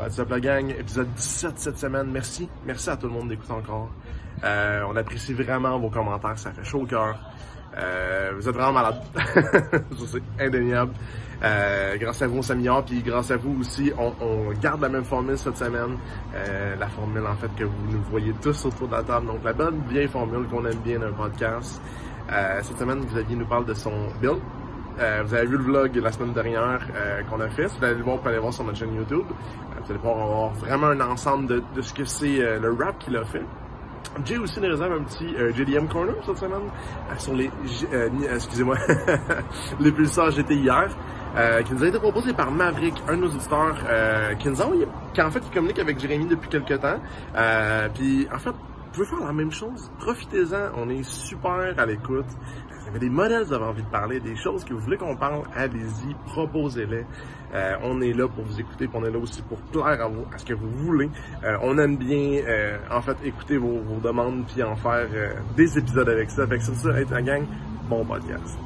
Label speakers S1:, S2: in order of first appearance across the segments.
S1: What's up la gang? Épisode 17 cette semaine. Merci. Merci à tout le monde d'écouter encore. Euh, on apprécie vraiment vos commentaires. Ça fait chaud au cœur. Euh, vous êtes vraiment malades. Ça, c'est indéniable. Euh, grâce à vous, on s'améliore. Puis grâce à vous aussi, on, garde la même formule cette semaine. La formule, en fait, que vous nous voyez tous autour de la table. Donc, la bonne vieille formule qu'on aime bien d'un podcast. Cette semaine, Xavier nous parle de son build. Euh, vous avez vu le vlog la semaine dernière euh, qu'on a fait. Si vous allez le voir, vous pouvez aller voir sur notre chaîne YouTube. Euh, vous allez pouvoir avoir vraiment un ensemble de, ce que c'est le rap qu'il a fait. Jay aussi nous réserve un petit JDM Corner cette semaine sur les, excusez-moi, les pulsars GT hier, qui nous a été proposé par Maverick, un de nos auditeurs, qui nous a envoyé, en fait qui communique avec Jérémy depuis quelques temps. Puis en fait, vous pouvez faire la même chose. Profitez-en, on est super à l'écoute. Vous avez des modèles, vous avez envie de parler, des choses que vous voulez qu'on parle, allez-y, proposez-les. Euh, on est là pour vous écouter, puis on est là aussi pour plaire à vous, à ce que vous voulez. Euh, on aime bien, euh, en fait, écouter vos, vos demandes, puis en faire euh, des épisodes avec ça. Fait que ça, être la gang, bon podcast.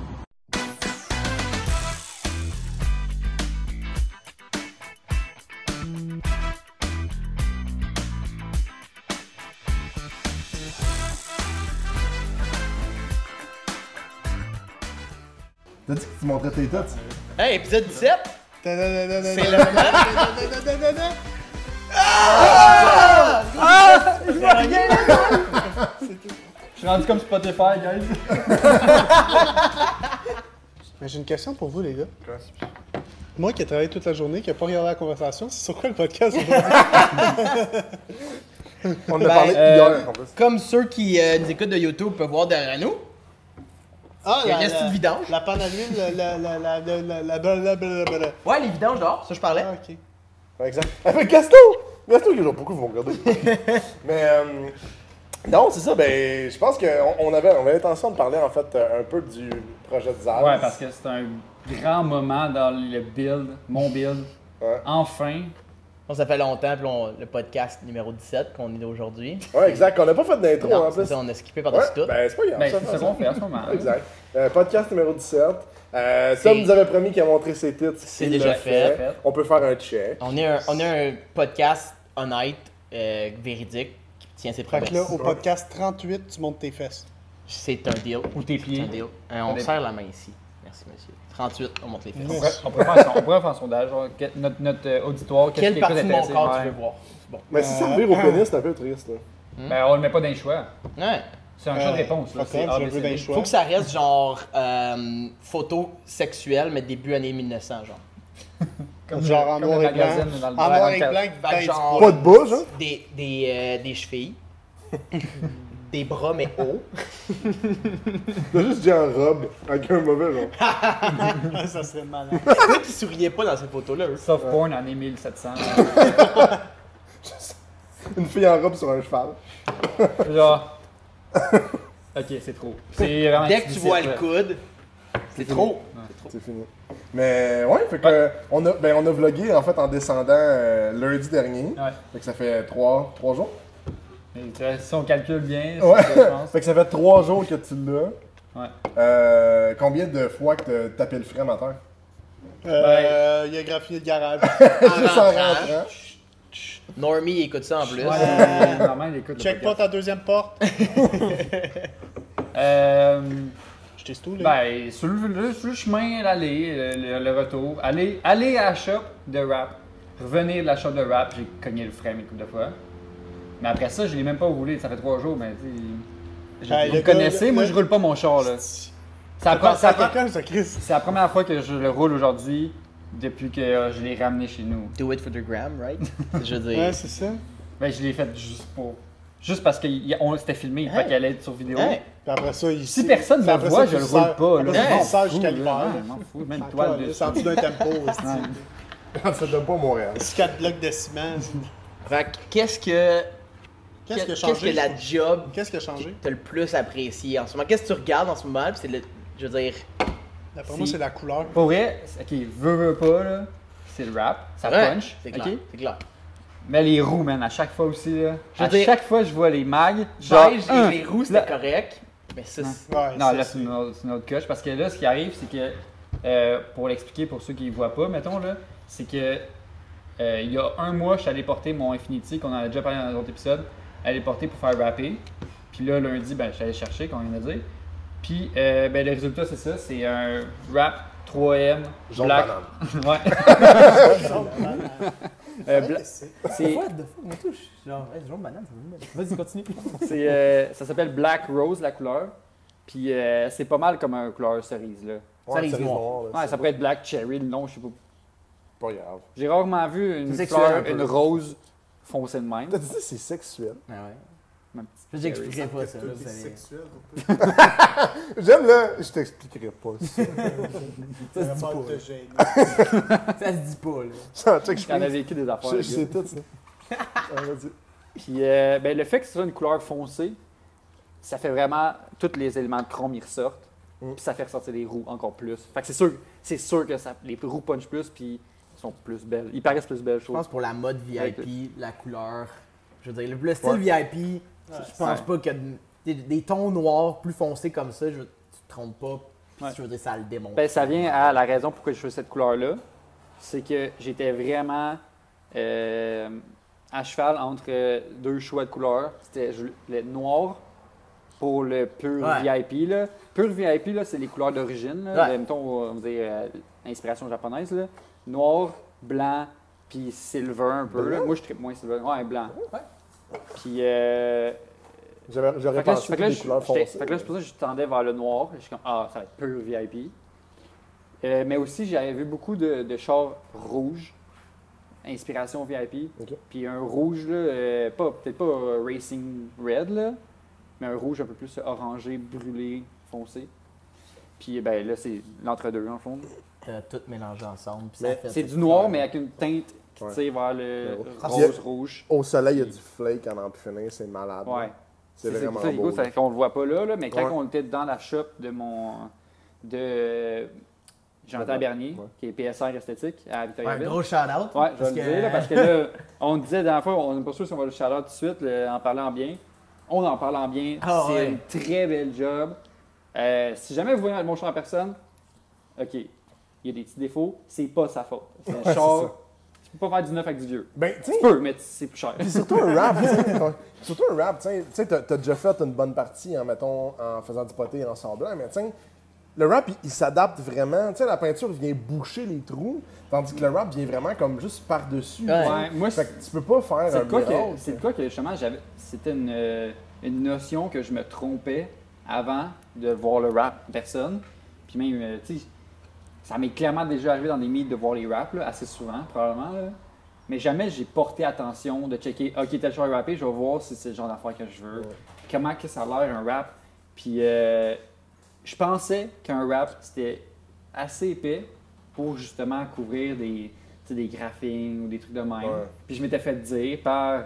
S1: T'as dit que tu montrais tes têtes?
S2: Hey, épisode 17!
S3: C'est
S2: C'est le
S4: Je suis rendu comme Spotify, guys.
S3: Mais j'ai une question pour vous, les gars. Moi qui ai travaillé toute la journée, qui n'a pas regardé la conversation, c'est sur quoi le podcast aujourd'hui?
S1: On en a
S2: Ben,
S1: parlé
S4: euh,
S1: hier, en plus.
S2: Comme ceux qui euh, nous écoutent de YouTube peuvent voir derrière nous.
S3: Ah,
S2: Il y a une petite vidange.
S3: La panne à l'huile, la, la, la, la, la, la, la, blablabla.
S2: Ouais, les vidanges dehors, ça je parlais.
S3: Ah, ok.
S1: Ouais, exact. Avec Gaston! Gaston qui est genre, pourquoi vous me regardez? Mais, euh, non, c'est ça, ben, je pense qu'on on avait, on avait l'intention de parler, en fait, euh, un peu du projet de Zaz.
S4: Ouais, parce que c'est un grand moment dans le build, mon build.
S1: Ouais.
S4: Enfin.
S2: On ça fait longtemps, puis on- le podcast numéro 17 qu'on est aujourd'hui.
S1: Ouais, exact. On n'a pas fait d'intro, en
S2: c'est
S1: plus.
S2: ça, on a skippé
S1: Ouais,
S2: par-dessus tout.
S1: ben, c'est pas grave.
S4: Ben,
S1: ça,
S4: c'est ce qu'on fait en ce moment.
S1: Exact. Euh, podcast numéro 17. Euh,
S2: C'est-
S1: Tom nous avait promis qu'il a montré ses titres.
S2: C'est
S1: Il
S2: déjà
S1: l'a
S2: fait.
S1: On peut faire un check.
S2: On est un, on est un podcast honnête, euh, véridique, qui tient ses
S3: que là,
S2: promesses.
S3: au podcast 38, tu montes tes fesses.
S2: C'est un deal.
S4: Ou tes
S2: C'est
S4: pieds.
S2: un deal. Euh, on serre la main ici. Merci, monsieur. 38, on monte les fesses.
S4: On pourrait, on pourrait faire, son- on pourrait faire un sondage. genre, que- notre, notre euh, auditoire, qu'est-ce
S2: Quelle
S4: qui est
S2: partie
S4: plus
S2: de mon
S4: intéressé?
S2: corps tu veux voir? Bon.
S1: Mais si ça revire au pénis, c'est un peu triste, là.
S4: Ben, on le met pas dans les choix.
S2: Ouais.
S4: C'est un choix de réponse. Là.
S3: Choix.
S2: Faut que ça reste genre euh, photo sexuelle, mais début années 1900, genre.
S4: Comme
S3: Genre en
S4: comme
S3: noir et blanc.
S4: magazine dans le
S3: En noir et
S4: 24.
S3: blanc, ben.
S1: Pas de bas, genre?
S2: Des, des, euh, des chevilles. des bras, mais hauts.
S1: T'as juste dit en robe, avec un mauvais, genre.
S3: Ça serait
S2: qu'ils souriaient pas dans ces photos-là, eux?
S4: Soft porn en 1700.
S1: Une fille en robe sur un cheval.
S4: Genre. Ok, c'est trop. C'est vraiment
S2: Dès que tu
S4: explicite,
S2: vois le coude, c'est trop.
S1: C'est fini. Mais ouais, fait que on a ben on a vlogué en fait en descendant euh, lundi dernier.
S4: Ouais.
S1: Fait que ça fait trois, trois jours.
S4: Tu si on calcule bien, c'est
S1: Ouais.
S4: ça, je pense.
S1: Fait que ça fait trois jours que tu l'as.
S4: Ouais.
S1: Euh, combien de fois que t'as tapé le frein à terre?
S3: Euh, il a graffiné le garage.
S1: Juste en
S2: rentrant.
S1: rentrant.
S2: Normie il écoute ça en plus.
S4: Ouais, il écoute le
S3: Check pas ta deuxième porte.
S4: Euh,
S3: Je t'ai stoulé.
S4: ben, sur le, sur le chemin, l'aller, le, le- le retour, aller, aller à la shop de rap, revenir de la shop de rap, j'ai cogné le frein une couple de fois. Mais après ça, je l'ai même pas roulé, ça fait trois jours, mais tu sais.
S3: Hey,
S4: Vous
S3: le
S4: me
S3: gars,
S4: connaissez,
S3: le-
S4: moi
S3: le-
S4: je roule pas mon char là.
S3: C'est
S4: la,
S3: ça,
S4: première fois que je le roule aujourd'hui depuis que euh, je l'ai ramené chez nous.
S2: Do it for the gram, right? Je veux dire.
S3: Ouais, c'est ça.
S4: Ben, je l'ai fait juste pour. Juste parce qu'on s'était filmé,
S2: Hein?
S4: fait qu'elle allait être sur vidéo.
S3: Puis après ça, il
S4: Si personne me
S3: Puis après
S4: voit,
S3: ça,
S4: je le
S3: sers-
S4: roule pas. Là,
S3: ça,
S4: je fous,
S3: jusqu'à l'hiver,
S4: fous, même.
S3: C'est en dessous d'un tempo.
S1: ça te donne pas Montréal.
S3: C'est 4 blocs de ciment.
S2: Fait que qu'est-ce que.
S3: Qu'est-ce qui a
S2: Qu'est-ce
S3: changé?
S2: que la job
S3: Qu'est-ce qui a changé?
S2: t'as le plus apprécié en ce moment? Qu'est-ce que tu regardes en ce moment? C'est le. Je veux dire.
S3: D'après moi, c'est la couleur.
S4: Pour vrai, c'est- ok, veux, veux pas, là, c'est le rap, ça
S2: Ouais,
S4: punch.
S2: C'est
S4: ok?
S2: clair. C'est clair.
S4: Mais les roues, man, à chaque fois aussi, là.
S2: Je
S4: à
S2: dire-
S4: chaque fois, je vois les mags. Genre,
S2: Beige
S4: un,
S2: et les roues, c'était correct. Mais ça, c'est-
S3: Ouais,
S4: Non,
S3: ça,
S4: là, c'est une, une autre coche. Parce que là, ce qui arrive, c'est que, euh, pour l'expliquer pour ceux qui ne voient pas, mettons, là, c'est que euh, il y a un mois, je suis allé porter mon Infinity, qu'on en a déjà parlé dans un autre épisode, aller porter pour faire rapper. Puis là, lundi, ben, je suis allé chercher, comme on vient de dire. Puis euh, ben, le résultat, c'est ça, c'est un rap 3M
S1: Jaune
S4: black.
S1: banane.
S4: Ouais. Euh, bla- c'est
S2: What the fuck, moi tout, je suis genre, hey, jaune banane, ça me met. Vas-y, continue.
S4: c'est, euh, ça s'appelle Black Rose, la couleur. Puis euh, c'est pas mal comme un couleur cerise, là.
S1: Ouais,
S2: Cerise noire.
S4: ça pourrait être Black Cherry, le nom, je sais pas.
S1: pas grave.
S4: J'ai rarement vu une rose foncée de même.
S1: T'as dit c'est sexuel.
S2: Ah ouais.
S4: Ma petite
S2: j'expliquerai pas ça. Là, vous allez-.
S1: J'aime là, je t'expliquerai pas. ça.
S2: Ça se dit pas. Ça se dit pas, là.
S1: Ça, check, je
S4: T'en as
S1: fais-
S4: vécu des affaires.
S1: Je
S4: le
S1: sais tout ça.
S4: Puis euh, ben, le fait que ce soit une couleur foncée, ça fait vraiment tous les éléments de chrome ils ressortent.
S1: Mm.
S4: Puis ça fait ressortir les roues encore plus. Fait que c'est sûr, c'est sûr que ça, les roues punch plus puis sont plus belles. Ils paraissent plus belles, je
S2: Je pense pour la mode VIP, la couleur, je veux dire, le, le style
S1: Ouais.
S2: VIP, je pense pas que des, des tons noirs plus foncés comme ça, je, tu te trompes pas. Puis
S4: Ouais.
S2: je veux dire, ça le démontre.
S4: Ben, ça vient à la raison pourquoi je fais cette couleur-là. C'est que j'étais vraiment euh, à cheval entre deux choix de couleurs. C'était le noir pour le pur
S2: Ouais.
S4: VIP. Là. Pur VIP, là, c'est les couleurs d'origine.
S2: Ouais.
S4: Mettons, on va dire euh, inspiration japonaise. Là. Noir, blanc, puis silver un peu. là. Moi, je tripe moins silver. Ouais, blanc. Puis, euh,
S1: J'aurais
S4: que là,
S1: des
S4: je-
S1: couleurs foncées.
S4: fait que là, c'est pour ça que je tendais vers le noir. Je suis comme, ah, ça va être pur VIP. Euh, mais aussi, j'avais vu beaucoup de, de chars rouges, inspiration VIP. Puis un rouge, là, euh, pas, peut-être pas euh, Racing Red, là, mais un rouge un peu plus orangé, brûlé, foncé. Puis ben, là, c'est l'entre-deux, en fond.
S2: T'as tout mélangé ensemble. puis
S1: Mais
S2: ça fait
S4: C'est du noir, mais avec une teinte qui
S1: Ouais.
S4: tire vers le
S2: Ah,
S4: rose-rouge.
S1: Au soleil, il y a du flake en en finir, c'est malade.
S4: Ouais.
S1: C'est vraiment
S4: ça,
S1: beau.
S4: ça, qu'on le voit pas là, là, mais quand
S1: Ouais.
S4: on était dans la shop de mon de Jonathan
S1: Ouais.
S4: Bernier,
S1: Ouais.
S4: qui est PSR esthétique à
S2: Ouais, un
S4: Victoriaville.
S2: gros shout-out.
S4: Ouais, je vais
S2: parce
S4: le
S2: que-
S4: dire, là, parce que là, on disait la dernière fois, on n'est pas sûr si on va le shout tout de suite, en parlant bien. On en parle en bien.
S2: Ah,
S4: c'est
S2: ouais.
S4: une très belle job. Euh, si jamais vous voyez mon en personne, OK, il y a des petits défauts, c'est pas sa faute. C'est un
S1: c'est
S4: char, tu peux pas faire du neuf avec du vieux.
S1: Ben, tu
S4: peux, mais c'est plus cher.
S1: Puis surtout un rap, ouais. Surtout un rap, tu sais, t'as déjà fait une bonne partie en, mettons, en faisant du poté et en semblant, mais tu le rap, il, il s'adapte vraiment. Tu sais, la peinture vient boucher les trous, tandis que le rap vient vraiment comme juste par-dessus.
S2: Ouais.
S4: Ouais, moi,
S1: Fait que tu peux pas faire
S4: C'est
S1: un
S4: cas que, c'est cas que justement, j'avais, c'était une, euh, une notion que je me trompais avant de voir le rap personne. Puis même, euh, tu sais, ça m'est clairement déjà arrivé dans des meets de voir les raps, là, assez souvent, probablement. là. Mais jamais j'ai porté attention de checker, ok, tel choix rappé, je vais voir si c'est le genre d'affaire que je veux.
S1: Ouais.
S4: Comment que ça a l'air un rap. Puis euh, je pensais qu'un rap, c'était assez épais pour justement couvrir des, des graphiques ou des trucs de même.
S1: Ouais.
S4: Puis je m'étais fait dire par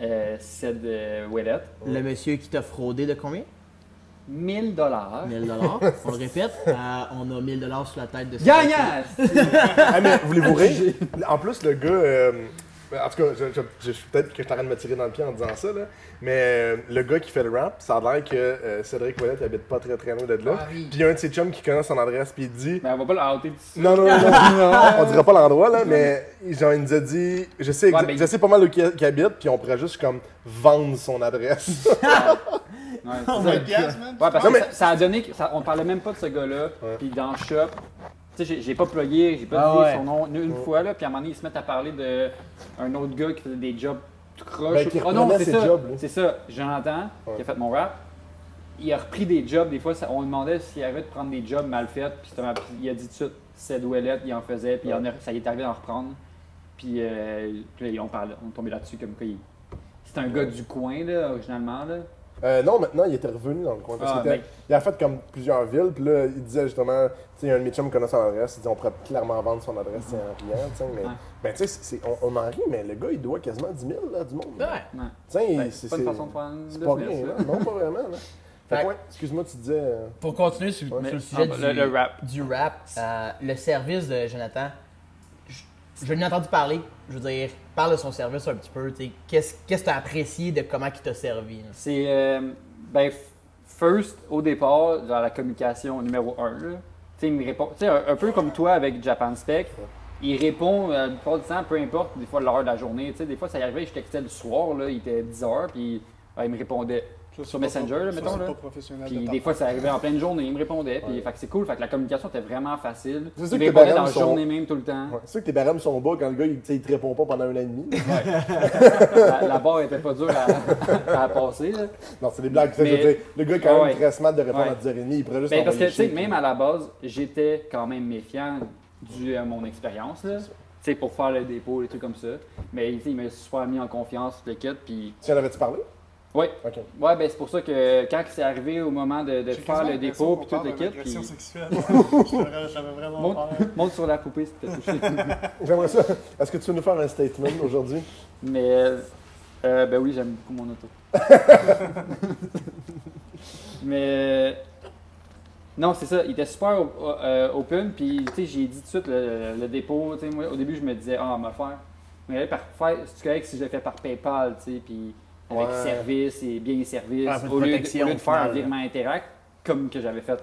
S4: euh, Ced euh, Ouellette,
S2: Le monsieur qui t'a fraudé de combien?
S4: 1000 dollars.
S2: 1000 On le répète, euh, on a 1000 sur la tête de ce
S4: Gagnant!
S1: Ah, mais voulez-vous rire? En plus, le gars. euh, en tout cas, je, je- je- peut-être que je t'arrête de me tirer dans le pied en disant ça, là. Mais euh, le gars qui fait le rap, ça a l'air que euh, Cédric Ouellet habite pas très très loin de là.
S2: Ah oui.
S1: Puis il y a un de ses chums qui connaît son adresse, puis il dit.
S4: Mais on va pas le outer dessus.
S1: Non, non, non, non, on dira pas l'endroit, là, mais genre, il nous a dit. Je sais,
S4: Ouais, mais-
S1: je sais pas mal où il il habite, puis on pourrait juste comme vendre son adresse.
S4: Ouais,
S2: Oh
S4: c'est ça.
S2: my
S3: Piastres, man.
S4: Ouais, parce
S1: Non,
S4: que ça, ça a donné. que- ça- on parlait même pas de ce gars-là. Puis dans le shop, tu sais, j'ai- j'ai pas plugué, j'ai pas
S2: Ah
S4: dit
S2: ouais.
S4: son nom une, une fois, là. Puis à un moment donné, ils se mettent à parler de un autre gars qui faisait des jobs tout croche.
S1: Ben, qui
S4: Ah
S1: reprenait
S4: c'est
S1: ses
S4: ça.
S1: jobs.
S4: C'est ça. Jonathan,
S1: Ouais.
S4: qui a fait mon rap. Il a repris des jobs, des fois, ça- on lui demandait s'il avait de prendre des jobs mal faits, puis il a dit tout de suite, c'est douellette, il en faisait, puis il en a- ça y est arrivé d'en reprendre. Puis, euh, puis là, on, parlait, on est tombé là-dessus comme quoi il- C'est un gars du coin, là, originalement, là.
S1: Euh, non, maintenant, il était revenu dans le coin. Parce
S4: Ah,
S1: qu'il était- il a fait comme plusieurs villes, puis là, il disait justement, tu sais, il y a un de mes chums qui connaît son adresse, il dit on pourrait clairement vendre son adresse c'est en riant, tu sais, mais,
S4: Ouais.
S1: ben, tu sais, c'est- on, on en rit, mais le gars, il doit quasiment 10 000 là, du monde.
S2: Ouais.
S4: Ouais.
S1: Tu sais,
S4: Ben,
S1: c'est
S4: pas une façon de faire une
S1: c'est pas
S4: business,
S1: rien,
S4: là.
S1: là. Non, pas vraiment, là. Fait
S2: Fait-
S1: que, ouais, excuse-moi, tu disais. euh,
S2: Pour continuer sur,
S1: Ouais.
S2: sur le
S4: Mais-
S2: sujet
S4: ah,
S2: du,
S4: le- le rap.
S2: du rap, euh, le service de Jonathan, je, je l'ai entendu parler. Je veux dire, parle de son service un petit peu. Qu'est-ce que tu as apprécié de comment il t'a servi?
S4: C'est, euh, ben, first, au départ, dans la communication numéro 1, tu sais, il me répond, un, un peu comme toi avec Japan Spec, il répond euh, du temps, peu importe, des fois l'heure de la journée. Tu sais, des fois, ça arrivait, je textais le soir, là, il était 10h, puis euh, il me répondait. Sur Messenger, là, mettons,
S3: c'est
S4: là.
S3: pas professionnel
S4: Puis des fois, ça arrivait en pleine journée, il me répondait. Puis
S1: Ouais.
S4: fait que c'est cool, fait que la communication était vraiment facile.
S1: C'est sûr
S4: Il
S1: que
S4: répondait dans la
S1: sont-
S4: journée même tout le temps.
S1: Ouais, C'est sûr que tes barèmes sont bas quand le gars il, te répond pas pendant un an et demi.
S4: la, la barre était pas dure à, à passer. Là.
S1: non, c'est des blagues. tu sais,
S4: Mais-
S1: je veux dire, le gars, quand même, très smart de répondre
S4: Ouais.
S1: à 10h30, il pourrait juste
S4: Ben, parce que, tu sais, même à la base, j'étais quand même méfiant dû à mon expérience. là. Tu sais, pour faire le dépôt, des trucs comme ça. Mais il m'a super mis en confiance, le kit. Puis,
S1: Tu en avais-tu parlé?
S4: Ouais.
S1: Ok.
S4: Ouais, ben c'est pour ça que quand c'est arrivé au moment de, faire le dépôt, puis tout le kit, puis
S3: sexuelle. J'avais vraiment
S4: monte,
S3: peur.
S4: monte sur la poupée si t'as touché.
S1: J'aimerais ça. Est-ce que tu veux nous faire un statement aujourd'hui?
S4: Mais, euh, ben oui, j'aime beaucoup mon auto. Mais, non, c'est ça, il était super euh, open, puis tu sais, j'ai dit tout de suite le, le dépôt, tu sais, moi, au début, je me disais, ah, on va le faire. Mais par faire, c'est correct si je le fais par PayPal, tu sais, puis avec
S1: Ouais.
S4: service et bien service,
S2: de
S4: au lieu de,
S2: protection,
S4: au lieu de
S2: au
S4: faire un virement Interact, comme que j'avais fait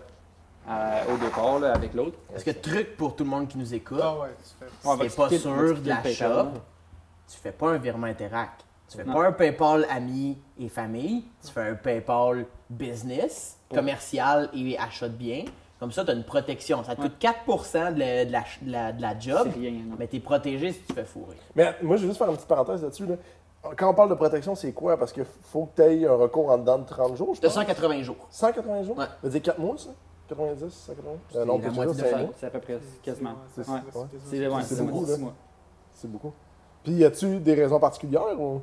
S4: euh, au départ, là, avec l'autre.
S2: Parce que truc pour tout le monde qui nous écoute,
S3: Ah ouais, tu
S2: si
S4: va
S2: t'es pas sûr de la shop, tu fais pas un virement Interact. Tu fais
S4: Non.
S2: pas un PayPal ami et famille, tu fais un PayPal business, commercial et achat de biens. Comme ça, tu as une protection. Ça te coûte 4% de la, de la, de la- de la job,
S4: rien,
S2: mais tu es protégé si tu fais fourrer.
S1: Mais moi, je vais juste faire une petite parenthèse là-dessus. là. Quand on parle de protection, c'est quoi? Parce qu'il faut que tu aies un recours en dedans de 30 jours, je pense.
S2: 280 jours.
S1: 180 jours?
S2: Ouais.
S1: Ça veut dire 4 mois, ça? 90, 180? Euh, non,
S2: la
S1: pas
S2: moitié de
S1: c'est
S2: ça.
S4: à peu près quasiment.
S3: C'est
S1: ouais.
S4: C'est ouais,
S1: beaucoup, là. C'est beaucoup. Puis, y a-tu des raisons particulières? Ou...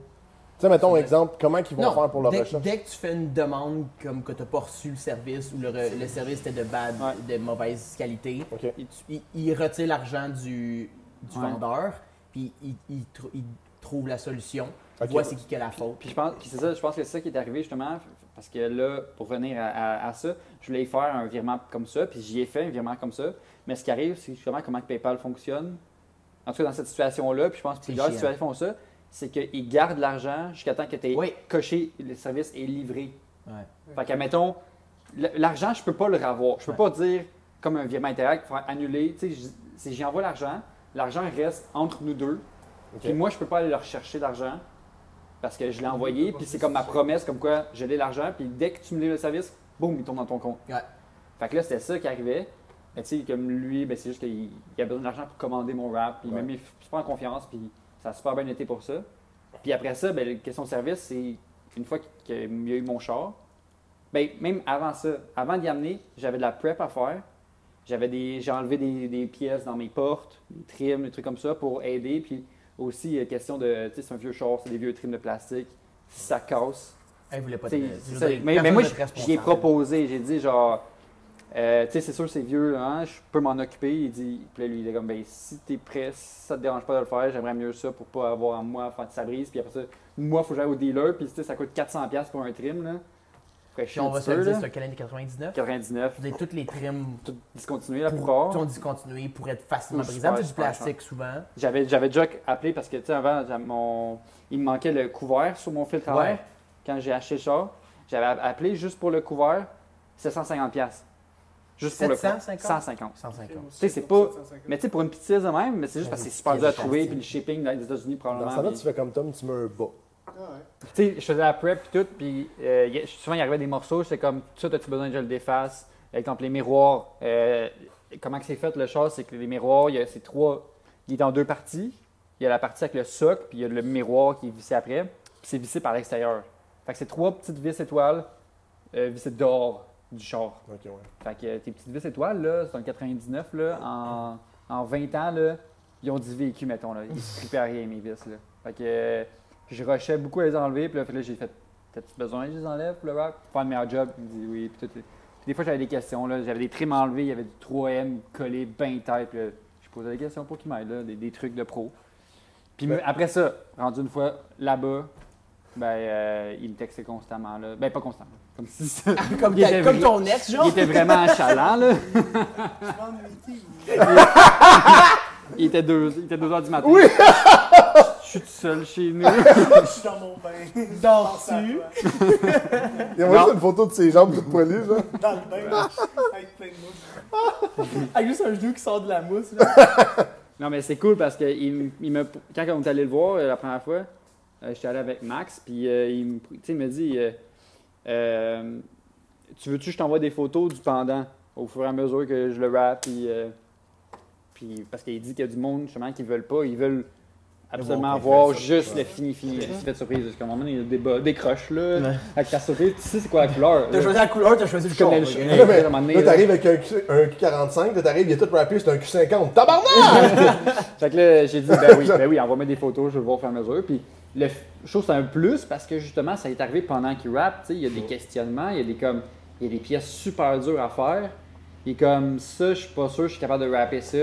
S1: Tu sais, mettons, exemple, comment ils vont faire pour leur
S2: dès,
S1: recherche?
S2: dès que tu fais une demande comme que tu n'as pas reçu le service ou le, service était de bad,
S4: Ouais.
S2: de mauvaise qualité,
S1: OK.
S2: il, il- il retire l'argent du, du
S4: Ouais.
S2: vendeur, puis il, il il trouve la solution, il
S1: Ok.
S2: voit c'est qui qui a la faute.
S4: Puis je pense, c'est ça, je pense que c'est ça qui est arrivé justement, parce que là, pour revenir à, à- à ça, je voulais faire un virement comme ça, puis j'y ai fait un virement comme ça. Mais ce qui arrive, c'est justement comment que PayPal fonctionne. En tout cas, dans cette situation-là, puis je pense que plusieurs situations font ça, c'est qu'ils gardent l'argent jusqu'à temps que tu aies
S2: Oui.
S4: coché, le service est livré.
S2: Ouais.
S4: Fait que, mettons, l'argent, je peux pas le revoir. Je peux pas dire, comme un virement interact, faire annuler. Tu sais, je- c'est j'y envoie l'argent, l'argent reste entre nous deux. Puis moi, je peux pas aller leur chercher l'argent parce que je l'ai envoyé. Puis c'est comme ma promesse, comme quoi je l'ai l'argent. Puis dès que tu me livres le service, boum, il tombe dans ton compte.
S2: Ouais.
S4: Fait que là, c'était ça qui arrivait. Mais tu sais, comme lui, ben, c'est juste qu'il il a besoin d'argent pour commander mon rap. Puis
S1: Ouais.
S4: même, il se prend en confiance. Puis ça a super bien été pour ça. Puis après ça, ben, la question de service, c'est une fois qu'il y a eu mon char, ben, même avant ça, avant d'y amener, j'avais de la prep à faire. J'avais des, j'ai enlevé des, des pièces dans mes portes, des trims, des trucs comme ça pour aider. Puis aussi, a question de, tu sais, c'est un vieux char, c'est des vieux trims de plastique. Si ça casse,
S2: Elle voulait pas de-
S4: ça.
S2: dire,
S4: mais, moi, j'y ai proposé, j'ai dit genre, euh, tu sais, c'est sûr, c'est vieux, hein, je peux m'en occuper. Il dit, puis là, lui, il est comme, ben, si t'es prêt, si ça te dérange pas de le faire, j'aimerais mieux ça pour pas avoir à moi de sa brise. Puis après ça, moi, faut que j'aille au dealer, puis tu sais, ça coûte 400$ pour un trim, là.
S2: On va se dire,
S4: là.
S2: c'est un quelle année 99.
S4: 99,
S2: Je veux dire, toutes les trims
S4: tout discontinué la
S2: pour,
S4: plupart.
S2: sont discontinués pour être facilement
S4: Ou
S2: brisables. C'est du plastique souvent.
S4: J'avais, j'avais déjà appelé parce que, tu sais, avant, mon... il me manquait le couvert sur mon filtre à
S2: Ouais.
S4: air. Quand j'ai acheté le char, j'avais appelé juste pour le couvert, c'est 150$. piastres. Juste pour le
S2: 750?
S4: 150.
S2: 150.
S4: Tu sais, c'est pas- Mais tu sais, pour une petite de même, mais c'est juste parce que c'est super dur à
S2: de
S4: trouver, puis le shipping dans les États-Unis
S1: Dans
S4: probablement.
S1: ce temps-là,
S4: puis-
S1: tu fais comme Tom, tu mets un bas.
S4: Tu sais, je faisais la prep puis tout, puis euh, souvent il arrivait des morceaux, j'étais comme, ça, as-tu besoin que je le défasse? Exemple, les miroirs, euh, comment que c'est fait le char, c'est que les miroirs, il y a ces trois, il est en deux parties. Il y a la partie avec le socle, puis il y a le miroir qui est vissé après, puis c'est vissé par l'extérieur. Fait que c'est trois petites vis étoiles euh, vissées dehors du char.
S1: Ouais.
S4: Fait que tes petites vis étoiles, là, c'est en 99, là, en, en 20 ans, là, ils ont du vécu, mettons. Là. Ils se à rien, mes vis. Là. Fait que je rushais beaucoup à les enlever, puis là, j'ai fait T'as-tu besoin que je les enlève pour le rap Pour faire le meilleur job? Il me dit oui. Puis, tout, puis des fois, j'avais des questions. J'avais des trims enlevés, il y avait du 3M collé, bien tête. Puis là, je posais des questions pour qu'ils m'aident, des, des trucs de pro. Puis
S1: Ben-
S4: après ça, rendu une fois là-bas, ben, euh, il me textait constamment. Là. Ben, pas constamment. Comme si ça-
S2: Comme,
S4: il
S2: ta-
S4: était
S2: comme ton ex, genre.
S4: il était vraiment chalant, là. Il était 2 il était deux heures du matin.
S1: Oui!
S4: Je suis tout seul chez nous.
S3: Je suis dans mon bain.
S2: Dors-tu?
S1: Il y a juste une photo de ses jambes toutes poilues, genre.
S3: Dans le bain, avec plein de mouches.
S2: Avec juste un genou qui sort de la mousse. Là.
S4: Non, mais c'est cool parce que il, il me, quand on est allé le voir euh, la première fois, euh, j'étais allé avec Max, puis euh, il, me- tu sais, il me dit euh, euh, Tu veux-tu que je t'envoie des photos du pendant au fur et à mesure que je le rap, puis, euh, puis parce qu'il dit qu'il y a du monde justement qui veulent pas, ils veulent absolument voir juste le fini fini. C'est fait surprise, parce qu'à un moment donné, il y a des, bas- des croches là,
S2: Ouais.
S4: avec ta surprise, tu sais c'est quoi la couleur.
S2: T'as choisi la couleur, t'as choisi le son.
S1: Là, t'arrives avec un, Q- un Q45, là, t'arrives, il est tout rappelé, c'est un Q50. Tabarnak!
S4: Fait que là, j'ai dit, ben oui, ben oui, envoie-moi des photos, je vais le voir au fur et à mesure. Puis, le, je trouve que c'est un plus parce que justement, ça est arrivé pendant qu'il rappe. tu sais, Il y a des questionnements, il y a des, comme, il y a des pièces super dures à faire. Et comme ça, je suis pas sûr que je suis capable de rapper ça.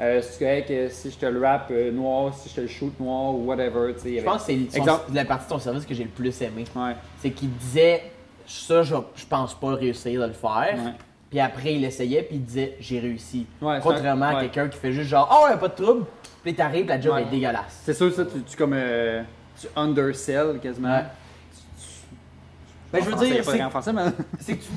S4: Euh, c'est correct que si je te le rap euh, noir, si je te le shoot noir ou whatever. y
S2: Je pense que c'est son- la partie de ton service que j'ai le plus aimé.
S4: Ouais,
S2: C'est qu'il disait ça, je, je pense pas réussir de le faire.
S4: ouais.
S2: Puis après, il essayait, puis il disait j'ai réussi.
S4: Ouais,
S2: Contrairement
S4: un-
S2: à quelqu'un qui fait juste genre oh, ouais, pas de trouble. Puis t'arrives, la job est dégueulasse.
S4: C'est sûr, ça, tu, tu comme. euh, tu undersell quasiment.
S2: Ben, je veux
S4: français, y
S2: dire,
S4: a
S2: c'est que tu,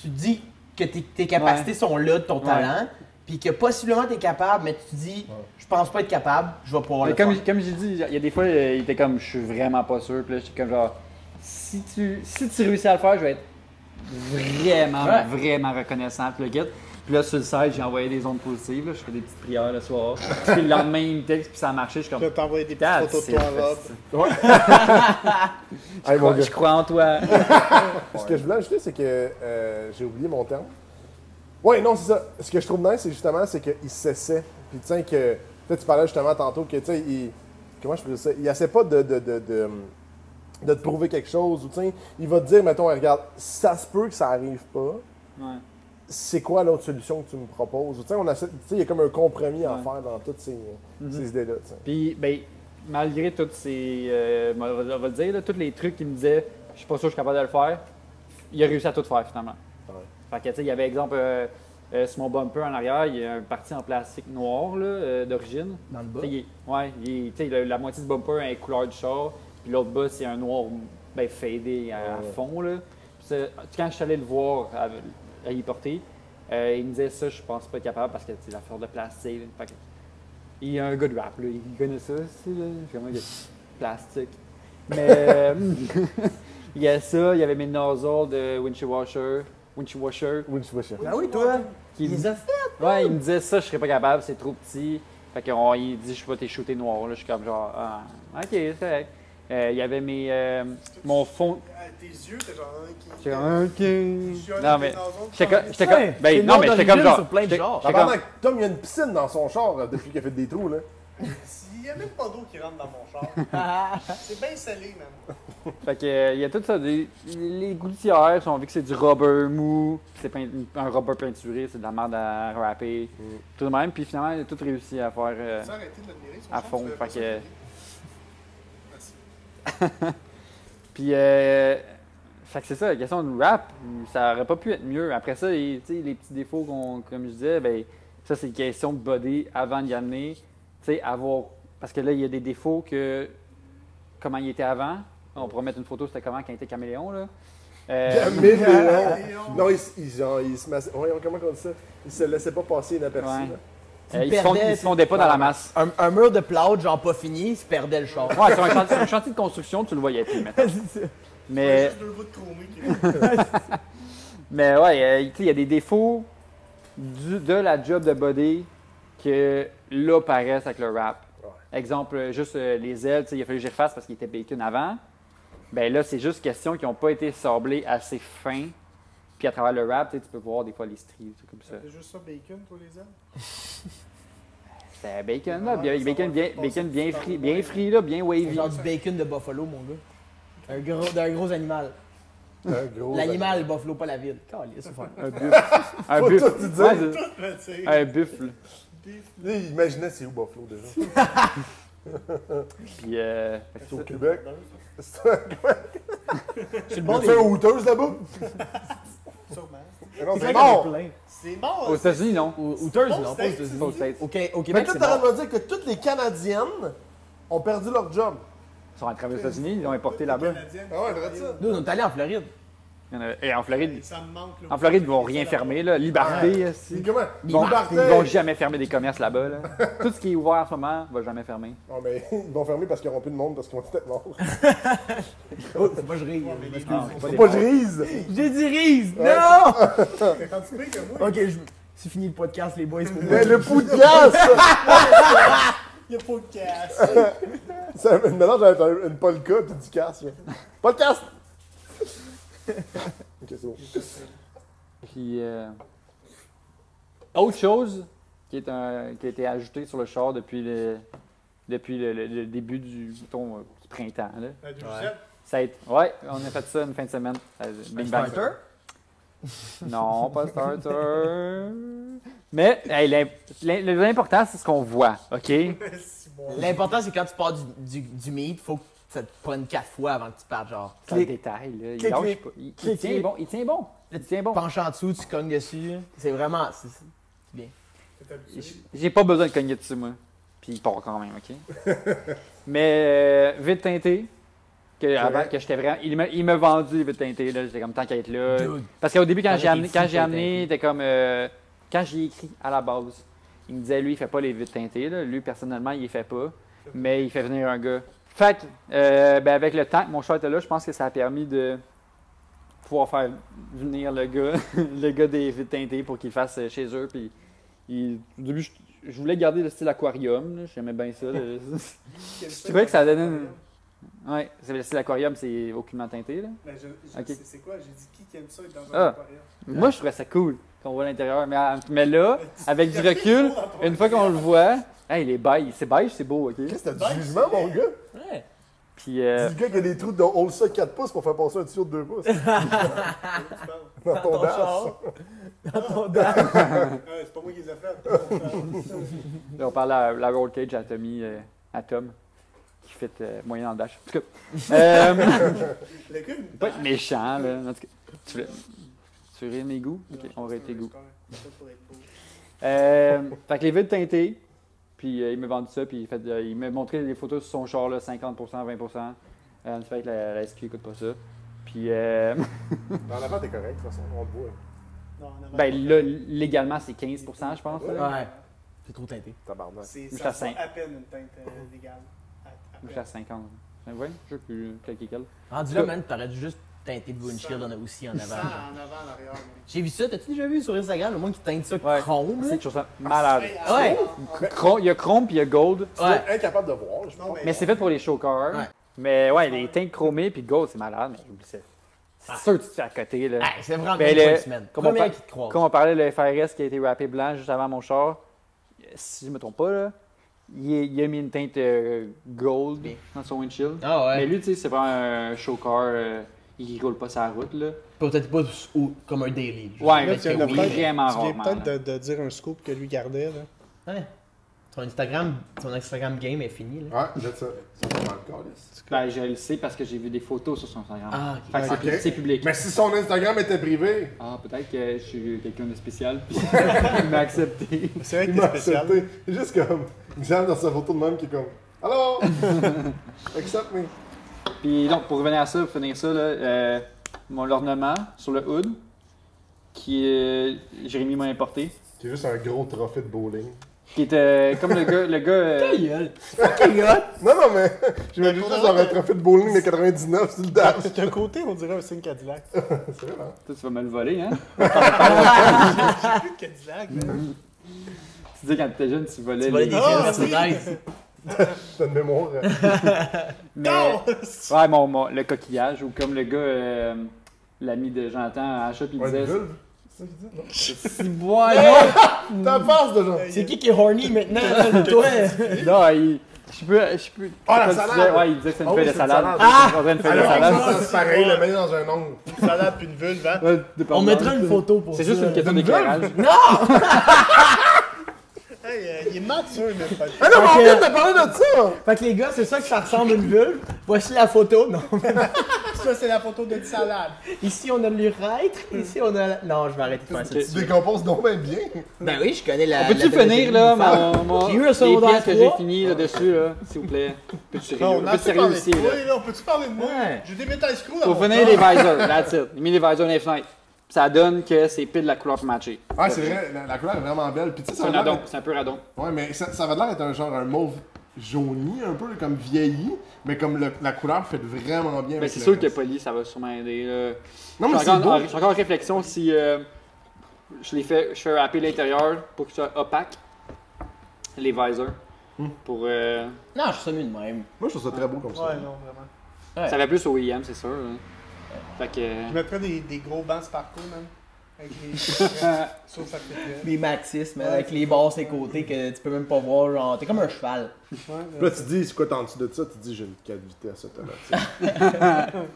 S2: tu dis que tes, tes capacités sont là de ton talent, puis que possiblement t'es capable, mais tu dis je pense pas être capable, je vais pouvoir
S4: Mais
S2: le
S4: comme,
S2: faire.
S4: comme j'ai dit, il y a des fois, euh, il était comme, je suis vraiment pas sûr. Puis là, j'étais comme genre, si tu, si tu réussis à le faire, je vais être vraiment,
S2: Ouais.
S4: vraiment reconnaissant. Puis le gars, puis là, sur le site, j'ai envoyé des ondes positives. là, je fais des petites prières le soir. puis le lendemain, il me texte, puis ça a marché. Je suis
S3: Je
S4: comme,
S3: vais t'envoyer des petites photos de
S4: c'est
S3: toi en robe.
S4: Je crois en toi.
S1: Ce que je voulais ajouter, c'est que euh, j'ai oublié mon terme. Ouais, non, c'est ça. Ce que je trouve nice, c'est justement, c'est qu'il s'essaie. Puis sais que. Tu parlais justement tantôt que, tu sais, il. Comment je peux dire ça? Il essaie pas de. de, de, de de te prouver quelque chose, ou il va te dire, mettons, regarde, ça se peut que ça arrive pas,
S4: Ouais.
S1: c'est quoi l'autre solution que tu me proposes? Ou on essaie- il y a comme un compromis à faire dans toutes ces,
S4: Mhm.
S1: ces idées-là.
S4: Puis, ben, malgré toutes ces. euh, on, va, on va le dire, là, tous les trucs qu'il me disait, je suis pas sûr que je suis capable de le faire, il a réussi à tout faire finalement.
S1: Ouais.
S4: Fait que, tu sais, il y avait exemple, euh, euh, sur mon bumper en arrière, il y a un parti en plastique noir là, euh, d'origine.
S2: Dans le bas?
S4: Il ouais, il la, la moitié du bumper est couleur du char, puis l'autre bas, c'est un noir ben, fadé à, à
S1: Ouais.
S4: fond. Là. Puis quand je suis allé le voir à, à y porter, euh, il me disait ça, je pense pas être capable parce que c'est la fleur de plastique. là. Fait que- il y a un gars de rap, là, il connaît ça, c'est de plastique. Mais il y a ça, il y avait mes nozzles de windshield washer. Windshield washer.
S1: Winch Wisher.
S2: Ah oui, toi,
S4: Qui
S2: il les a fait.
S4: Ouais, il me disait ça, je serais pas capable, c'est trop petit. Fait qu'on il dit, je vais t'es shooté noir. Là, je suis comme genre, ah, ok, c'est correct. Euh, il y avait mes, euh, mon fond.
S3: Tes yeux, t'es genre un qui.
S4: J'étais comme, ok. Non, mais. J'étais comme. J'étais comme. Ben, non, mais j'étais comme genre.
S2: sur plein de
S4: j'étais-
S2: genres.
S4: j'étais comme-
S1: Tabarnak, Tom, il y a une piscine dans son char euh, depuis qu'il a fait des trous, là.
S3: Il y a même pas d'eau qui rentre dans mon char. c'est bien salé, man.
S4: Fait que, euh, il y a tout ça. des- les gouttières, on vu que c'est du rubber mou, c'est peint- un rubber peinturé, c'est de la merde à rapper. Tout de même, puis finalement, il a tout réussi à faire. euh,
S3: de
S4: à fond, fait que-
S3: Merci.
S4: Puis, euh, fait que c'est ça, la question du rap, ça aurait pas pu être mieux. Après ça, les, tu sais, les petits défauts, qu'on, comme je disais, ben, ça, c'est une question de body avant d'y amener. Tu sais, avoir. Parce que là, il y a des défauts que. Comment il était avant. On pourrait mettre une photo, c'était comment quand il était caméléon, là. Euh,
S1: Caméléon. Non, il, s- il, genre, il se. Voyons, comment on dit ça? Il se laissait pas passer inaperçu.
S4: Ouais. euh, il, se fond- se fondait pas dans la masse.
S2: Un, un mur de plâtre, genre pas fini, il se perdait le char.
S4: Ouais, sur un chantier, sur un chantier de construction, tu le voyais plus, maintenant. Mais. Mais ouais, euh, tu sais, il y a des défauts du- de la job de body que là paraissent avec le rap. Exemple, euh, juste euh, les ailes, tu sais, il a fallu que j'y refasse parce qu'il était bacon avant. Ben là, c'est juste question qu'ils n'ont pas été sablés assez fins. Puis à travers le rap, tu peux voir des fois les stries, des trucs comme ça.
S3: C'est juste ça, bacon, toi, les ailes?
S4: C'est bacon, là. bien- Bacon bien, bacon bien frit, bien frit, là, bien wavy.
S2: Genre du bacon de buffalo, mon gars. Un gros, d'un gros animal.
S1: Un gros.
S2: L'animal, le buffalo, pas la ville.
S4: Un buffle. Un buffle.
S1: tout
S4: un buffle.
S1: Là, il imaginait c'est où Buffalo déjà?
S4: Puis, euh,
S1: C'est au Québec. C'est
S2: le bon
S1: un
S2: des.
S1: Hooters là-bas?
S3: Sûrement.
S1: Mais Non, c'est
S2: C'est
S1: mort!
S3: C'est mort.
S4: aux États-unis, non.
S3: Aux
S2: non, pas aux États-Unis. Au, Québec,
S1: toi,
S2: c'est
S1: t'es en train
S2: mort.
S1: de me dire que toutes les Canadiennes ont perdu leur job.
S4: Ils sont rentrés aux États-Unis, ils l'ont importé là-bas.
S1: Ah ouais, regarde ça.
S2: Nous, on est allés en Floride.
S4: Et en Floride,
S3: Ça me manque. là.
S4: en Floride, ils vont rien fermer, là. Liberté,
S1: C'est
S4: aussi.
S1: comment?
S4: Ils vont,
S1: Liberté!
S4: ils vont jamais fermer des commerces là-bas, là. Tout ce qui est ouvert en ce moment va jamais fermer.
S1: Non, mais ils vont fermer parce qu'ils n'auront plus de monde parce qu'ils vont être morts.
S2: Oh, faut pas que je ris.
S4: Ah, c'est pas
S1: Faut
S4: des
S1: pas que je rise!
S2: J'ai dit rise! Non! Ok, je- c'est fini le podcast, les boys.
S1: Mais le gaz!
S3: Il y a pas de casse.
S1: C'est un mélange avec un- une polka et du casse. Podcast! Ok, c'est bon.
S4: Puis, euh, autre chose qui, est un- qui a été ajoutée sur le char depuis le, depuis le, le- le début du, euh, du printemps. Là. Ça a été, ouais, on a fait ça une fin de semaine. Ça a- Bing bang.
S2: Starter?
S4: Non, pas starter. Mais hey, l'im- l'im- l'important, c'est ce qu'on voit, OK?
S2: L'important, c'est quand tu pars du, du, du meet, faut que ça te prenne quatre fois avant que tu partes, genre.
S4: C'est le détail, là. Il
S2: clic,
S4: lâche
S2: clic,
S4: pas. Il, il
S2: clic,
S4: tient
S2: clic.
S4: bon. Il tient bon. Il tient bon.
S2: penche en dessous, tu cognes dessus. C'est vraiment. c'est- bien.
S3: T'es.
S4: J'ai pas besoin de cogner dessus, moi. Puis il part quand même, OK? Mais euh, vite teinté, que, avant,
S1: vrai.
S4: que j'étais vraiment. Il m'a il m'a vendu vite teinté, là. J'étais comme tant qu'à être là.
S2: Dude.
S4: Parce qu'au début, quand j'ai amené, quand j'ai amené, c'était comme. euh, quand j'y ai écrit à la base, il me disait, lui, il fait pas les vides teintés. Là. Lui, personnellement, il les fait pas. Mais il fait venir un gars. Fait que, euh, ben, avec le temps que mon chat était là, je pense que ça a permis de pouvoir faire venir le gars, le gars des vides teintés pour qu'il le fasse euh, chez eux. Puis, il- au début, je, je voulais garder le style aquarium. J'aimais bien ça. là. je trouvais que ça donnait une- ouais, c'est le style aquarium, c'est aucunement teinté. Là.
S3: Mais je, je-
S4: Ok.
S3: c'est- quoi? J'ai dit qui qui aime ça être dans un
S4: Ah.
S3: aquarium?
S4: Moi, je trouvais ça cool qu'on voit l'intérieur. Mais, mais là, avec du recul, une fois qu'on le voit, hey, il est beige. C'est beige, c'est beau, OK?
S1: Qu'est-ce que t'as du jugement, mon gars?
S2: Ouais.
S4: Puis, euh,
S1: C'est le gars qui a des trous de ça 4 pouces pour faire passer un tuyau de 2 pouces. Dans ton dash.
S2: Dans ton dash.
S3: C'est pas moi qui les ai fait.
S4: là, on parle à la roll cage à Tommy, euh, à Tom, qui fait euh, moyen dans le dash. En tout cas, euh,
S3: Le gars, une
S4: pas être méchant, là. En tout cas, tu voulais... Tu veux rire mes goûts? OK, on va tes goûts. Euh, fait que les vides teintés, puis euh, il m'a vendu ça, puis il, fait, euh, il m'a montré des photos sur son char, là, 50%, 20%. Euh, fait que la, la SQ écoute pas ça. Puis, euh,
S1: Dans l'avant, t'es correct, de toute façon, on te voit.
S3: Non, en avant.
S4: ben là, légalement, c'est 15%, je pense. là.
S2: Ouais. C'est trop teinté.
S1: Tabarnak.
S3: C'est
S4: je suis
S3: ça
S4: à cinq.
S3: peine une teinte euh, légale. À, à
S4: Je suis
S3: peine.
S4: à 50. Ouais, je sais plus quel quel.
S2: Rendu là, man, t'aurais dû juste teinter le windshield en- aussi en avant.
S3: en avant, en arrière. moi.
S2: J'ai vu ça, t'as-tu déjà vu sur Instagram le monde qui teinte ça
S4: Ouais.
S2: chrome? là?
S4: C'est toujours ça. Malade.
S2: Ouais.
S3: ah,
S4: Chrome- Il y a Chrome puis il y a Gold.
S1: Tu
S2: Ouais.
S1: es incapable de voir, je pense.
S3: mais,
S4: Mais c'est fait pour les show cars.
S2: Ouais.
S4: Mais ouais, les teintes chromées puis Gold, c'est malade. Mais j'oublie ça. C'est sûr que tu te fais à côté. Là.
S2: C'est vraiment
S4: Ben, le-
S2: une semaine.
S4: comme on
S2: Première
S4: par-
S2: qui te croise.
S4: Comme on parlait, le FRS qui a été rappé blanc juste avant mon char, si je me trompe pas, là, il, est- il a mis une teinte euh, gold
S2: Bien.
S4: dans son windshield.
S2: Ah ouais.
S4: Mais lui, tu sais, c'est vraiment un show car. euh, il roule pas sa route. Là.
S2: Peut-être pas ou- comme un daily.
S4: Ouais, mais
S3: de
S4: oui,
S3: peut-être-
S4: vraiment
S3: Tu viens peut-être de, de dire un scoop que lui gardait. Là.
S2: Ouais. Ton Instagram, ton Instagram game est fini. Là.
S1: Ouais, le calice.
S4: Ben, je le sais parce que j'ai vu des photos sur son Instagram.
S2: Ah, ok.
S4: Fait que c'est c'est public.
S1: Mais si son Instagram était privé,
S4: Ah, peut-être que je suis quelqu'un de spécial, puis il m'a accepté.
S3: C'est vrai
S1: il
S3: que
S1: m'a
S3: t'es spécial.
S1: accepté. C'est juste comme, Xav dans sa photo de même qui est comme, Allô? Accept me.
S4: Puis donc, pour revenir à ça, pour finir ça, là, euh, mon ornement sur le hood, qui. Jérémy m'a importé,
S1: C'est juste un gros trophée de bowling.
S4: qui était comme le gars. Le gars euh.
S1: Non, non, mais j'imagine juste genre un trophée de bowling de 99 sur le dash.
S3: D'un côté, on dirait un signe Cadillac.
S1: C'est vrai, hein?
S4: toi, tu vas me le voler, hein?
S3: J'ai plus de Cadillac. mais-
S4: Tu dis quand t'étais jeune, tu volais
S2: Tu volais
S4: les.
S2: des
S3: Ah, oui.
S1: T'as une mémoire. euh,
S4: Mais,
S3: Non!
S4: ouais, mon, mon- le coquillage, ou comme le gars, euh, l'ami de Jonathan à shop, il disait.
S1: vulve. C'est ça qu'il dit? Non?
S4: Si bois, non!
S1: Ta face de genre.
S2: C'est qui qui est horny maintenant? Toi?
S4: Non, il. Je peux. Je peux.
S1: Ah, la salade!
S4: disais- Ouais, il disait que c'est une
S1: Oh,
S4: feuille de
S1: c'est une
S4: salade.
S1: salade.
S4: Ah! Une feuille de
S1: Alors,
S4: salade.
S1: c'est pareil, le mettre dans un ongle.
S3: Une salade puis une vulve, hein?
S4: Ouais.
S2: On mettra une photo pour
S4: C'est
S2: ça.
S4: juste une question d'éclairage.
S2: Non!
S3: Il est mature, le podcast.
S1: Ah non, mais on vient de parler de ça!
S2: Fait que les gars, c'est ça que ça ressemble une vulve. Voici la photo. Non.
S3: Ça, c'est la photo de salade.
S2: Ici, on a l'urètre. Ici, on a. la- Non, je vais arrêter de faire ça.
S1: Tu décomposes donc bien bien.
S2: Ben oui, je connais la.
S4: Peux-tu finir là, mon-
S2: J'ai eu un
S4: les
S2: secondaire
S4: pièces que j'ai
S2: trois.
S4: fini là, dessus là, s'il vous plaît. Peux-tu
S3: Non, on a
S4: peux-tu
S3: assez parlé
S4: ici là?
S3: moi, là. On peut-tu parler de moi?
S2: Ouais.
S3: J'ai des métal screws dans
S4: Faut
S3: mon
S4: finir
S3: corps.
S4: les visors, that's it. J'ai mis les visors dans les fenêtres. Ça donne que c'est pile la couleur pour matcher.
S1: Ah, c'est vrai, la, la couleur est vraiment belle. Puis tu sais, ça
S4: C'est un c'est un peu radon.
S1: Ouais, mais ça, ça va l'air d'être un genre un mauve jauni, un peu comme vieilli, mais comme le- la couleur fait vraiment bien.
S4: Mais c'est sûr que
S1: reste.
S4: poli, ça va sûrement aider. Là.
S1: Non, mais
S4: je,
S1: c'est
S4: suis encore,
S1: beau.
S4: je suis encore en réflexion si euh, je les fais, je fais rapper l'intérieur pour que ce soit opaque, les visors.
S1: Hmm.
S4: Pour, euh,
S2: Non, je suis ça mieux de même.
S1: Moi, je trouve ça très beau comme ça.
S3: Ouais, non, vraiment.
S2: Ouais.
S4: Ça va plus au IM, c'est sûr. là. Fait que.
S3: Je mettrais des, des gros bancs Sparco, man. Avec les. Sauf.
S2: Des maxis, mais
S3: Ouais,
S2: avec
S3: c'est
S2: les barres ses côtés que tu peux même pas voir. Genre, t'es comme un cheval.
S3: Ouais,
S1: Puis là, tu dis, c'est quoi t'en dessous de ça? Tu dis, j'ai une 4 vitesses automatique.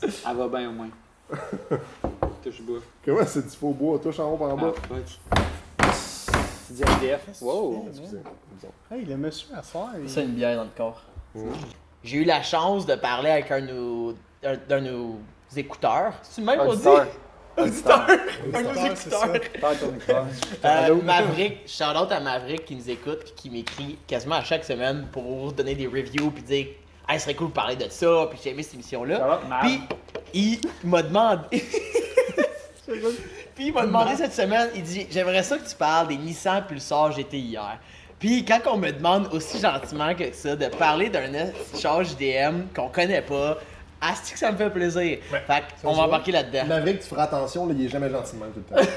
S4: Elle va bien au moins. Touche bois.
S1: Comment c'est du faux bois? Touche en haut par en
S4: Ah,
S1: bas.
S4: fuck. C'est du MDF. Wow.
S1: Excusez.
S3: Hey, le monsieur à soir, il...
S2: Ça, une bière dans le corps.
S1: Mmh.
S2: J'ai eu la chance de parler avec un de nos, un, d'un de nos écouteurs. C'est le même qu'on dit?
S4: Auditeur.
S2: Auditeur. Un de nos
S3: Auditeur,
S2: écouteurs. Euh, Maverick, shout out à Maverick qui nous écoute puis qui m'écrit quasiment à chaque semaine pour donner des reviews puis dire Hey, ce serait cool de parler de ça, puis j'ai aimé cette émission-là. Puis il m'a demandé. puis il m'a demandé cette semaine, il dit J'aimerais ça que tu parles des Nissan Pulsar GT hier. Puis quand on me demande aussi gentiment que ça de parler d'un char JDM qu'on connaît pas, asti que ça me fait plaisir. fait qu'on va embarquer là-dedans.
S1: Maverick, tu feras attention, là, il est jamais même tout le temps.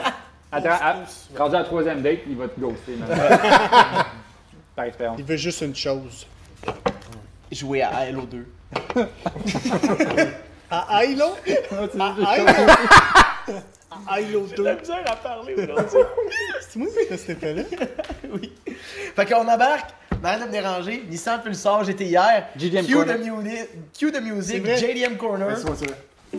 S4: Attends, à- rendu à la troisième date, il va te ghoster. Par expérience.
S3: il veut juste une chose.
S2: Jouer à Halo 2.
S3: À Hilo? À Hilo? Halo 2.
S2: misère à parler aujourd'hui.
S3: C'est moi qui fais cet effet-là?
S2: oui. Fait qu'on embarque, arrête de me déranger, Nissan Pulsar j'étais hier,
S4: JDM
S2: Cue
S4: Corner.
S2: de, cue de music. JDM Corner.
S1: C'est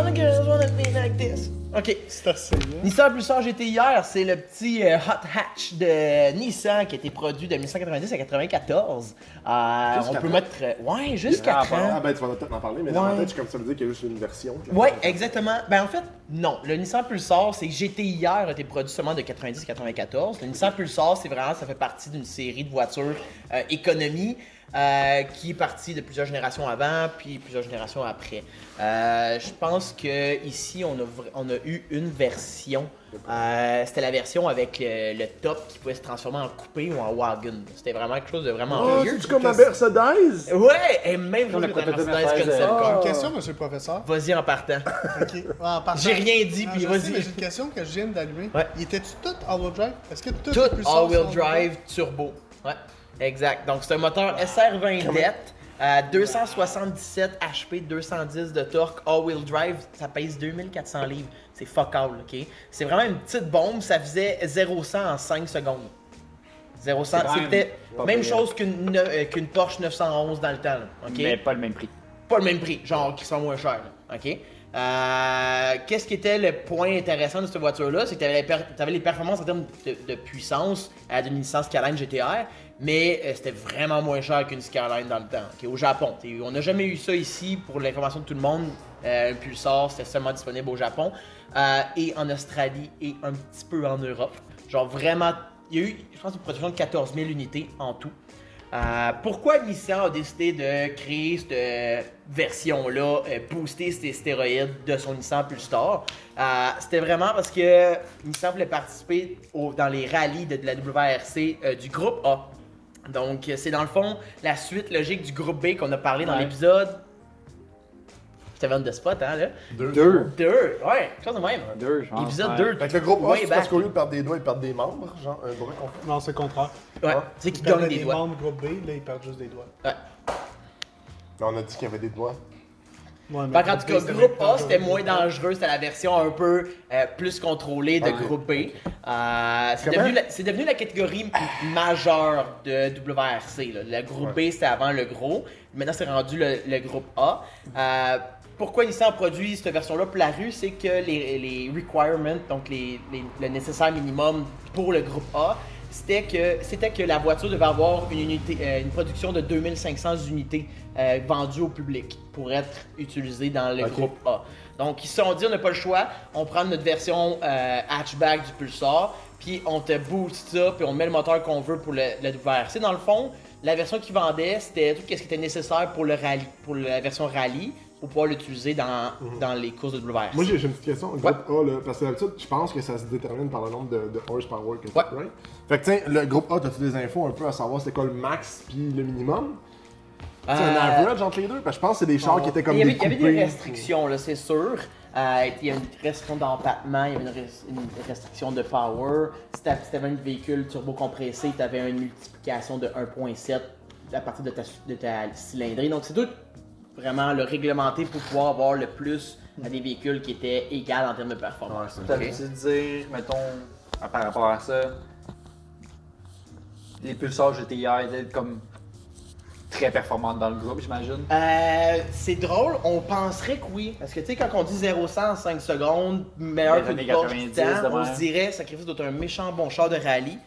S2: shit. All the girls wanna be like this. Ok.
S3: C'est assez, là.
S2: Nissan Pulsar GT hier, c'est le petit euh, hot hatch de Nissan qui a été produit de 1990 à 94. Euh, on peut mettre. euh, ouais, juste 4
S1: Ah
S2: ans.
S1: ben, tu vas peut-être en parler, mais dans ma
S2: Ouais.
S1: tête, je suis comme ça veut dire qu'il y a juste une version.
S2: Ouais, exactement. Ben en fait, non. Le Nissan Pulsar, c'est GTIR a été produit seulement de 90 à 94. Le Nissan Pulsar, c'est vraiment, ça fait partie d'une série de voitures euh, économie euh, qui est partie de plusieurs générations avant, puis plusieurs générations après. Euh, je pense que ici, on a, vra- on a eu une version. Euh, C'était la version avec le, le top qui pouvait se transformer en coupé ou en wagon. C'était vraiment quelque chose de vraiment
S1: Oh, c'est comme ma Mercedes?
S2: Ouais, et même
S4: On a
S2: chose que Mercedes Car.
S3: J'ai une question, monsieur le professeur.
S2: Vas-y en partant.
S3: Ok. En partant-
S2: J'ai rien dit,
S3: Non,
S2: puis vas-y.
S3: J'ai une question que je viens d'allumer.
S2: Ouais.
S3: Il était-tu tout all-wheel drive? Est-ce que tout,
S2: Tout all-wheel drive turbo. Ouais, exact. Donc c'est un moteur SR20 DET, euh, 277 HP, 210 de torque, all-wheel drive, ça pèse 2400 livres. C'est fuck all, ok? C'est vraiment une petite bombe, ça faisait 0-100 en 5 secondes. 0-100,
S4: C'est quand même
S2: c'était
S4: pas
S2: même chose qu'une ne- euh, qu'une Porsche 911 dans le temps, là, ok?
S4: Mais pas le même prix.
S2: pas le même prix, genre qui sont moins chers. là, OK? Euh, Qu'est-ce qui était le point intéressant de cette voiture-là? C'est que tu avais, les performances en termes de, de puissance à d'une Skyline GTR, mais euh, c'était vraiment moins cher qu'une Skyline dans le temps. Au Japon. On n'a jamais eu ça ici pour l'information de tout le monde. Euh, un Pulsar, c'était seulement disponible au Japon euh, et en Australie et un petit peu en Europe. Genre vraiment, il y a eu, je pense, une production de 14 000 unités en tout. Pourquoi Nissan a décidé de créer cette version-là, booster ces stéroïdes de son Nissan Pulsar? C'était vraiment parce que Nissan voulait participer dans les rallyes de, de la WRC du groupe A. Donc, euh, c'est dans le fond la suite logique du groupe B qu'on a parlé dans l'épisode. Je t'avais de spot, hein, là?
S1: Deux.
S4: Deux.
S2: Deux, ouais, quelque chose de même.
S4: Deux, pense.
S2: Épisode
S4: ouais.
S2: 2.
S1: Fait que le groupe A, c'est parce qu'au lieu de perdre des doigts, ils perdent des membres, genre un bras qu'on
S3: Non, c'est le contraire.
S2: Ouais,
S1: Ah.
S2: c'est qui
S3: Ils perdaient
S2: gagne des
S3: des
S2: doigts.
S3: membres groupe B, là, ils perdent juste des doigts.
S2: Ouais.
S1: Mais on a dit qu'il y avait des doigts.
S3: Ouais, mais
S2: Fait qu'en tout cas, groupe A, c'était moins dangereux, c'était la version un peu euh, plus contrôlée de
S1: Ok.
S2: groupe B. Euh, c'est, devenu la, c'est devenu la catégorie majeure de WRC. là. Le groupe B, c'était avant le gros. Maintenant, c'est rendu le, le groupe A. Euh, pourquoi Nissan produit cette version-là pour la rue, c'est que les, les requirements, donc les, les- le nécessaire minimum pour le groupe A, c'était que, c'était que la voiture devait avoir une, unité, euh, une production de 2500 unités euh, vendues au public pour être utilisée dans le groupe A. Donc ils se sont dit, on n'a pas le choix, on prend notre version euh, hatchback du Pulsar, puis on te booste ça, puis on met le moteur qu'on veut pour le, le WRC. Dans le fond, la version qu'ils vendaient, c'était tout ce qui était nécessaire pour le rallye, pour la version rallye, pour pouvoir l'utiliser dans, dans les courses de WRC.
S1: Moi, j'ai une petite question. Le groupe A, là, parce que d'habitude, je pense que ça se détermine par le nombre de, de horsepower que tu
S2: Ouais.
S1: right? Fait que, tiens, le groupe A, as-tu des infos un peu à savoir c'était quoi le max puis le minimum? C'est un
S2: Euh,
S1: average entre les deux? Parce que je pense que c'est des chars qui étaient comme
S2: il y avait,
S1: des
S2: il y avait des restrictions, là, c'est sûr. Euh, il y a une restriction d'empattement, il y avait une, res- une restriction de power. Si tu avais un véhicule turbo-compressé, tu avais une multiplication de 1.7 à partir de ta, de ta cylindrée. Donc, c'est tout vraiment le réglementé pour pouvoir avoir le plus à des véhicules qui étaient égales en termes de performance.
S4: Ça
S2: Ok?
S4: veut dire, mettons, par rapport à ça, les pulsars GTI étaient comme très performantes dans le groupe, j'imagine?
S2: Euh, c'est drôle, on penserait que oui. Parce que tu sais, quand on dit 0-100 en 5 secondes, meilleur que
S4: années
S2: le Porsche
S4: 90
S2: Titan,
S4: de
S2: on se dirait, sacrifice doit être un méchant bon char de rallye.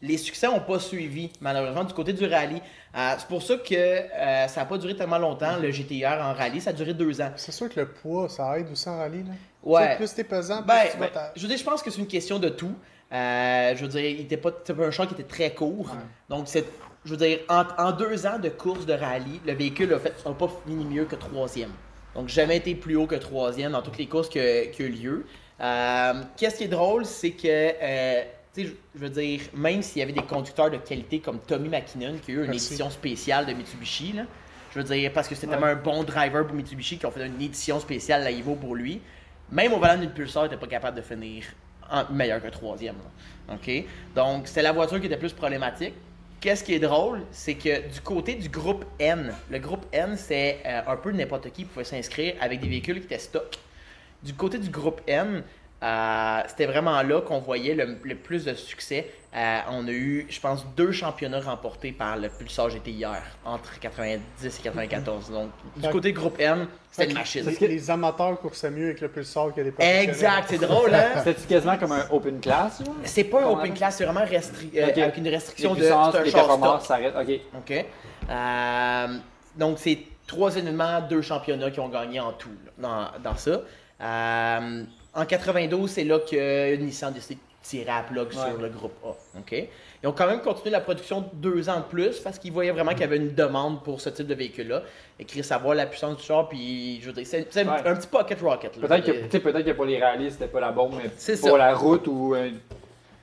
S2: Les succès n'ont pas suivi, malheureusement, du côté du rallye. Euh, c'est pour ça que euh, ça n'a pas duré tellement longtemps, le GTR en rallye. Ça a duré deux ans.
S3: C'est sûr que le poids, ça aide aussi en rallye. Là.
S2: Ouais.
S3: Plus t'es pesant, plus
S2: Ben,
S3: tu
S2: ben, je veux dire, je pense que c'est une question de tout. Euh, je veux dire, il était pas, c'était pas un char qui était très court. Donc, c'est, je veux dire, en, en deux ans de course de rallye, le véhicule a, fait, a pas fini mieux que troisième. Donc, jamais été plus haut que troisième dans toutes les courses que- qui ont eu lieu. Qu'est-ce qui est drôle, c'est que, je- je veux dire, même s'il y avait des conducteurs de qualité comme Tommy McKinnon, qui a eu une
S3: Merci.
S2: édition spéciale de Mitsubishi, là, je veux dire, parce que c'était tellement un bon driver pour Mitsubishi qui ont fait une édition spéciale à Evo pour lui. Même au volant d'une Pulsar, il n'était pas capable de finir en meilleur que troisième. là. OK? Donc, c'était la voiture qui était plus problématique. Qu'est-ce qui est drôle, c'est que du côté du groupe N, le groupe N, c'est euh, un peu n'importe qui pouvait s'inscrire avec des véhicules qui étaient stock. Du côté du groupe N, euh, c'était vraiment là qu'on voyait le, le plus de succès. Euh, on a eu, je pense, deux championnats remportés par le Pulsar GTIR entre 90 et 94. Donc, du
S3: Fait-
S2: côté groupe N, c'était une machine.
S3: que les, les amateurs coursaient mieux avec le pulsar que les professionnels.
S2: Exact, c'est drôle, hein?
S4: C'était quasiment comme un open class?
S2: C'est pas un open class, c'est vraiment restri- euh,
S4: Ok.
S2: avec une
S4: Les
S2: restriction de.
S4: puissances,
S2: C'est un
S4: les performances, arrête. Ok.
S2: OK. Euh, donc, c'est trois événements, deux championnats qui ont gagné en tout là, dans, dans ça. Euh, en 92, c'est là que Nissan a décidé de tirer à plug sur le groupe A. OK? Ils ont quand même continué la production deux ans de plus parce qu'ils voyaient vraiment qu'il y avait une demande pour ce type de véhicule-là. Écrit savoir la puissance du char, puis je veux dire, c'est c'est un-
S4: Ouais.
S2: un petit pocket rocket.
S4: Peut-être que, peut-être que pour les rallyes, c'était pas la bombe, mais
S2: C'est
S4: pour
S2: ça.
S4: la route ou une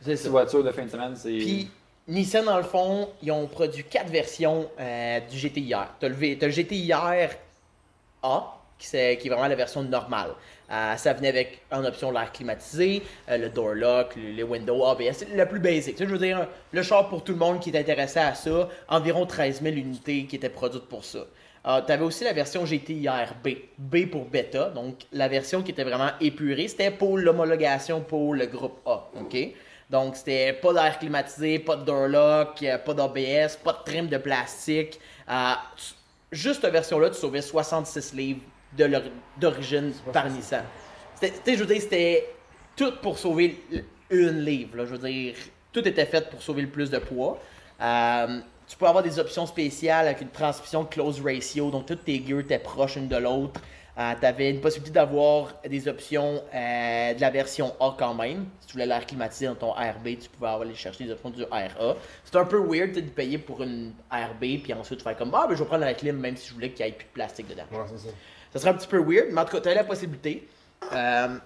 S4: petite
S2: ça.
S4: voiture de fin de semaine, c'est.
S2: Puis Nissan, dans le fond, ils ont produit quatre versions euh, du GTIR. Tu as, le le GTIR A, qui, est vraiment la version normale. Euh, ça venait avec en option l'air climatisé, euh, le door lock, le, le window ABS, le plus basic. Je veux dire, le char pour tout le monde qui est intéressé à ça, environ 13 000 unités qui étaient produites pour ça. tu avais aussi la version GTIR B, B pour bêta, donc la version qui était vraiment épurée, c'était pour l'homologation pour le groupe A. ok? Donc c'était pas d'air climatisé, pas de door lock, euh, pas d'ABS, pas de trim de plastique. Euh, juste cette version-là, tu sauvais 66 livres d'origine par Nissan. C'était- je veux dire, c'était tout pour sauver une livre. là. Je veux dire, tout était fait pour sauver le plus de poids. Euh, tu peux avoir des options spéciales avec une transmission close ratio, donc toutes tes gears étaient proches l'une de l'autre. tu avais une possibilité d'avoir des options euh, de la version A quand même. Si tu voulais l'air climatisé dans ton RB, tu pouvais aller chercher des options du RA. C'est un peu weird de payer pour une RB, puis ensuite faire comme Ah, ben je vais prendre la clim même si je voulais qu'il n'y ait plus de plastique dedans.
S1: Ouais, c'est ça.
S2: Ça serait un petit peu weird, mais en tout cas, tu avais la possibilité. Euh,